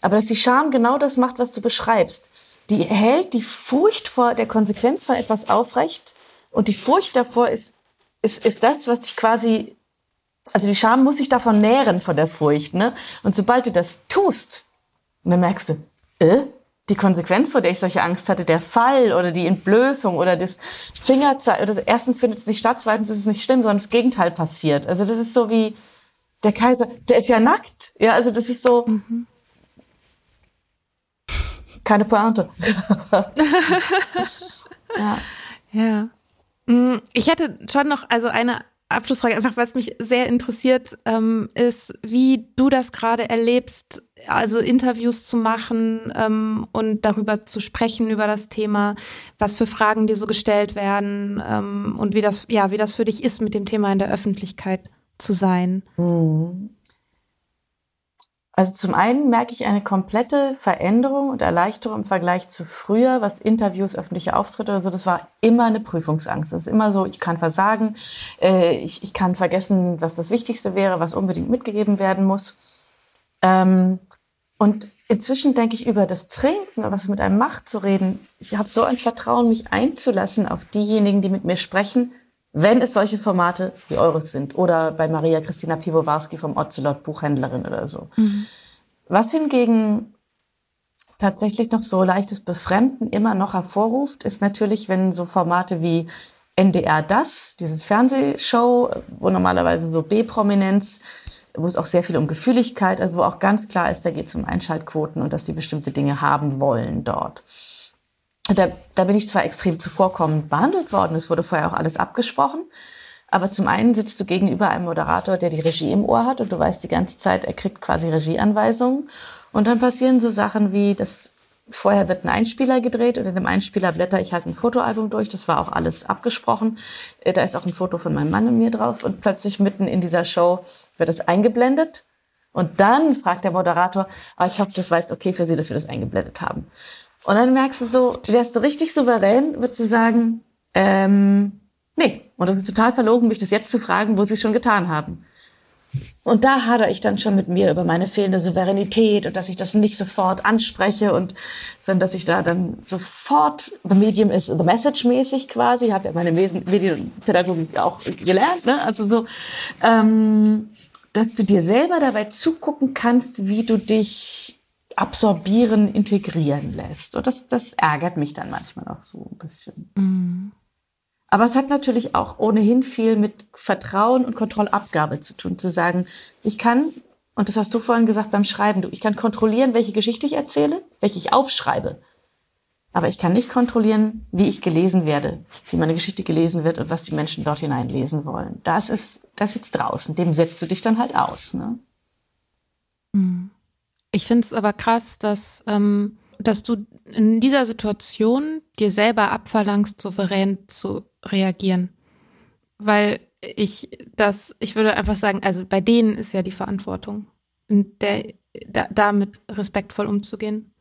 Aber dass die Scham genau das macht, was du beschreibst die hält die Furcht vor der Konsequenz von etwas aufrecht. Und die Furcht davor ist, ist, ist das, was dich quasi, also die Scham muss sich davon nähren, von der Furcht. Ne? Und sobald du das tust, dann merkst du, äh, die Konsequenz, vor der ich solche Angst hatte, der Fall oder die Entblößung oder das Fingerzeichen, oder erstens findet es nicht statt, zweitens ist es nicht schlimm, sondern das Gegenteil passiert. Also das ist so wie der Kaiser, der ist ja nackt. Ja, also das ist so, mhm. Keine Pointe. ja. Ja. Mm, ich hätte schon noch also eine Abschlussfrage, einfach was mich sehr interessiert, ähm, ist, wie du das gerade erlebst, also Interviews zu machen ähm, und darüber zu sprechen, über das Thema, was für Fragen dir so gestellt werden ähm, und wie das, ja, wie das für dich ist, mit dem Thema in der Öffentlichkeit zu sein. Mhm. Also zum einen merke ich eine komplette Veränderung und Erleichterung im Vergleich zu früher, was Interviews, öffentliche Auftritte oder so, das war immer eine Prüfungsangst. Das ist immer so, ich kann versagen, äh, ich, ich kann vergessen, was das Wichtigste wäre, was unbedingt mitgegeben werden muss. Ähm, und inzwischen denke ich über das Trinken, was es mit einem macht zu reden. Ich habe so ein Vertrauen, mich einzulassen auf diejenigen, die mit mir sprechen, wenn es solche Formate wie eures sind oder bei Maria Christina Piwowarski vom Ocelot Buchhändlerin oder so. Mhm. Was hingegen tatsächlich noch so leichtes Befremden immer noch hervorruft, ist natürlich, wenn so Formate wie NDR das, dieses Fernsehshow, wo normalerweise so B-Prominenz, wo es auch sehr viel um Gefühligkeit, also wo auch ganz klar ist, da geht es um Einschaltquoten und dass die bestimmte Dinge haben wollen dort. Da, da bin ich zwar extrem zuvorkommend behandelt worden, es wurde vorher auch alles abgesprochen, aber zum einen sitzt du gegenüber einem Moderator, der die Regie im Ohr hat und du weißt die ganze Zeit, er kriegt quasi Regieanweisungen. Und dann passieren so Sachen wie, dass vorher wird ein Einspieler gedreht und in dem Einspieler blätter ich halt ein Fotoalbum durch. Das war auch alles abgesprochen. Äh, da ist auch ein Foto von meinem Mann und mir drauf und plötzlich mitten in dieser Show wird es eingeblendet. Und dann fragt der Moderator, ah, ich hoffe, das war jetzt okay für Sie, dass wir das eingeblendet haben. Und dann merkst du so, wärst du richtig souverän, würdest du sagen, ähm, nee. Und das ist total verlogen, mich das jetzt zu fragen, wo sie es schon getan haben. Und da hadere ich dann schon mit mir über meine fehlende Souveränität und dass ich das nicht sofort anspreche und sondern dass ich da dann sofort, the medium is the message mäßig quasi, ich habe ja meine Medienpädagogik auch gelernt, ne? also so, ähm, dass du dir selber dabei zugucken kannst, wie du dich absorbieren, integrieren lässt. Und das, das ärgert mich dann manchmal auch so ein bisschen. Mhm. Aber es hat natürlich auch ohnehin viel mit Vertrauen und Kontrollabgabe zu tun, zu sagen, ich kann, und das hast du vorhin gesagt beim Schreiben, du, ich kann kontrollieren, welche Geschichte ich erzähle, welche ich aufschreibe. Aber ich kann nicht kontrollieren, wie ich gelesen werde, wie meine Geschichte gelesen wird und was die Menschen dort hineinlesen wollen. Das ist, das ist draußen. Dem setzt du dich dann halt aus. Ne? Mhm. Ich finde es aber krass, dass, ähm, dass du in dieser Situation dir selber abverlangst, souverän zu reagieren. Weil ich das, ich würde einfach sagen, also bei denen ist ja die Verantwortung, der, da, damit respektvoll umzugehen.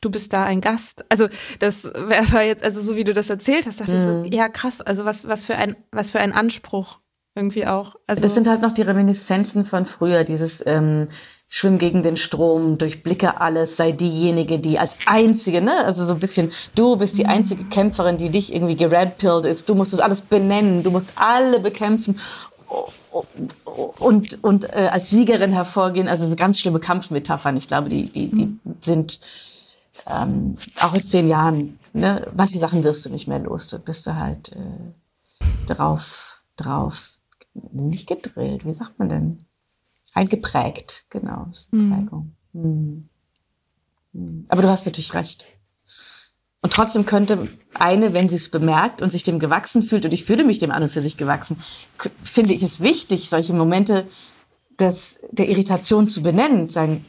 Du bist da ein Gast. Also das wäre jetzt, also so wie du das erzählt hast, dachte mhm. ich so, mhm. ja krass, also was, was für ein, was für ein Anspruch irgendwie auch. Also das sind halt noch die Reminiszenzen von früher, dieses ähm, schwimm gegen den Strom, durchblicke alles, sei diejenige, die als einzige, ne, also so ein bisschen, du bist die einzige Kämpferin, die dich irgendwie geredpilled ist, du musst das alles benennen, du musst alle bekämpfen und, und äh, als Siegerin hervorgehen, also so ganz schlimme Kampfmetaphern, ich glaube, die, die, die sind ähm, auch in zehn Jahren, ne, manche Sachen wirst du nicht mehr los, du bist du halt äh, drauf, drauf, nicht gedrillt, wie sagt man denn? Eingeprägt, genau. Mhm. Mhm. Mhm. Aber du hast natürlich recht. Und trotzdem könnte eine, wenn sie es bemerkt und sich dem gewachsen fühlt, und ich fühle mich dem an und für sich gewachsen, finde ich es wichtig, solche Momente des, der Irritation zu benennen, sagen,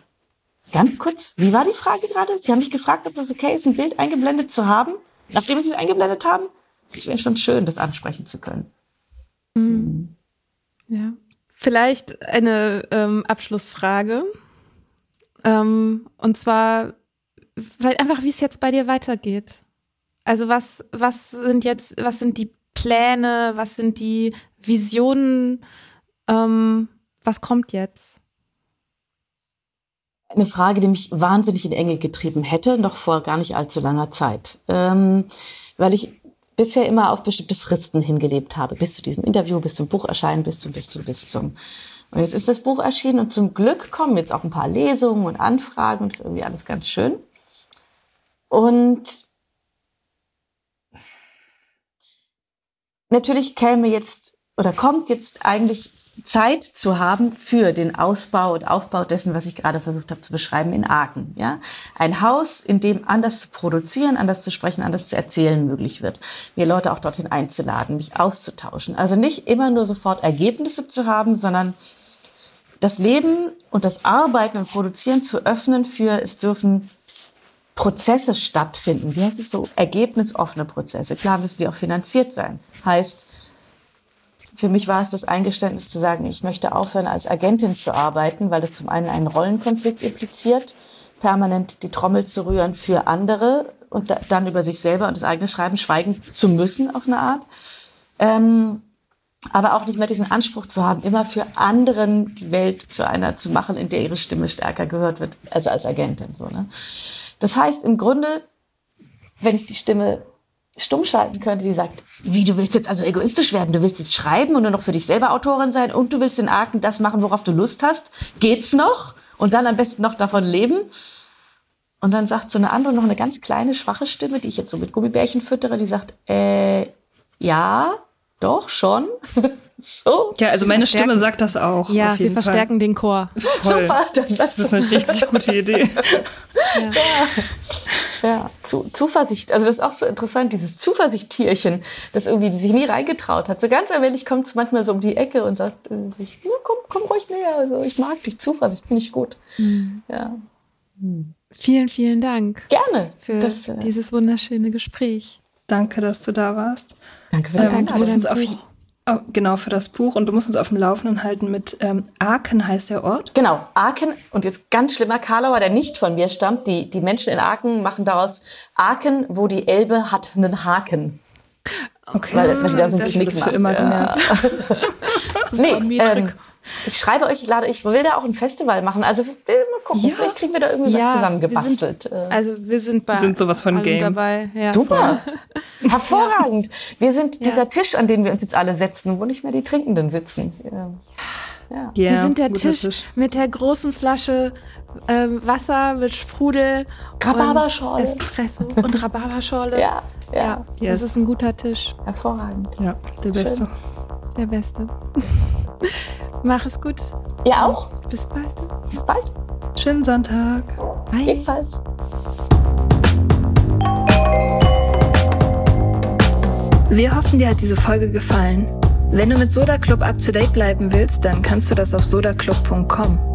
ganz kurz, wie war die Frage gerade? Sie haben mich gefragt, ob das okay ist, ein Bild eingeblendet zu haben, nachdem Sie es eingeblendet haben. Es wäre schon schön, das ansprechen zu können. Mhm. Ja. Vielleicht eine ähm, Abschlussfrage. Ähm, und zwar, vielleicht einfach, wie es jetzt bei dir weitergeht. Also was, was sind jetzt, was sind die Pläne, was sind die Visionen, ähm, was kommt jetzt? Eine Frage, die mich wahnsinnig in Enge getrieben hätte, noch vor gar nicht allzu langer Zeit. Ähm, weil ich bisher immer auf bestimmte Fristen hingelebt habe, bis zu diesem Interview, bis zum Buch erscheinen, bis zum, bis zum, bis zum. Und jetzt ist das Buch erschienen und zum Glück kommen jetzt auch ein paar Lesungen und Anfragen und ist irgendwie alles ganz schön. Und natürlich käme jetzt oder kommt jetzt eigentlich Zeit zu haben für den Ausbau und Aufbau dessen, was ich gerade versucht habe zu beschreiben in Aachen. Ja? Ein Haus, in dem anders zu produzieren, anders zu sprechen, anders zu erzählen möglich wird. Mir Leute auch dorthin einzuladen, mich auszutauschen. Also nicht immer nur sofort Ergebnisse zu haben, sondern das Leben und das Arbeiten und Produzieren zu öffnen für, es dürfen Prozesse stattfinden. Wie heißt es so? Ergebnisoffene Prozesse. Klar müssen die auch finanziert sein. Heißt, für mich war es das Eingeständnis zu sagen, ich möchte aufhören, als Agentin zu arbeiten, weil das zum einen einen Rollenkonflikt impliziert, permanent die Trommel zu rühren für andere und da, dann über sich selber und das eigene Schreiben schweigen zu müssen auf eine Art. Ähm, aber auch nicht mehr diesen Anspruch zu haben, immer für anderen die Welt zu einer zu machen, in der ihre Stimme stärker gehört wird, also als Agentin. So, ne? Das heißt im Grunde, wenn ich die Stimme stumm schalten könnte, die sagt, wie, du willst jetzt also egoistisch werden, du willst jetzt schreiben und nur noch für dich selber Autorin sein und du willst in Arken das machen, worauf du Lust hast, geht's noch? Und dann am besten noch davon leben? Und dann sagt so eine andere, noch eine ganz kleine, schwache Stimme, die ich jetzt so mit Gummibärchen füttere, die sagt, äh, ja, doch, schon. so. Ja, also meine Stimme sagt das auch. Ja, wir verstärken Fall. den Chor. Voll. Super, das ist eine richtig gute Idee. ja. ja. Zu, Zuversicht. Also das ist auch so interessant, dieses Zuversichttierchen, das irgendwie sich nie reingetraut hat. So ganz allmählich kommt es manchmal so um die Ecke und sagt, äh, komm, komm ruhig näher. Also ich mag dich, Zuversicht, finde ich gut. Mhm. Ja. Vielen, vielen Dank. Gerne. Für das, äh, dieses wunderschöne Gespräch. Danke, dass du da warst. Danke für, ähm, danke für dein Buch. Oh, genau, für das Buch. Und du musst uns auf dem Laufenden halten mit ähm, Aachen heißt der Ort. Genau, Aachen. Und jetzt ganz schlimmer Karlauer, der nicht von mir stammt. Die, die Menschen in Aachen machen daraus Aachen, wo die Elbe hat einen Haken. Okay, Weil das ist wieder so ein für immer gemerkt. nee, ähm, ich schreibe euch, ich lade, ich will da auch ein Festival machen. Also mal gucken, ja. vielleicht kriegen wir da irgendwie ja, was zusammengebastelt. Wir sind, also wir sind bei wir sind sowas von Game dabei. Ja. Super, hervorragend. Wir sind dieser Tisch, an den wir uns jetzt alle setzen, wo nicht mehr die Trinkenden sitzen. Ja. wir sind der Tisch, Tisch, mit der großen Flasche ähm, Wasser mit Sprudel, Rhabarberschorle, Espresso und Rhabarberschorle. ja, ja. ja yes. das ist ein guter Tisch. Hervorragend. Ja, der Beste. Der Beste. Mach es gut. Ihr auch. Bis bald. Bis bald. Schönen Sonntag. Bye. Ebenfalls. Wir hoffen, dir hat diese Folge gefallen. Wenn du mit Soda Club up to date bleiben willst, dann kannst du das auf sodaclub.com.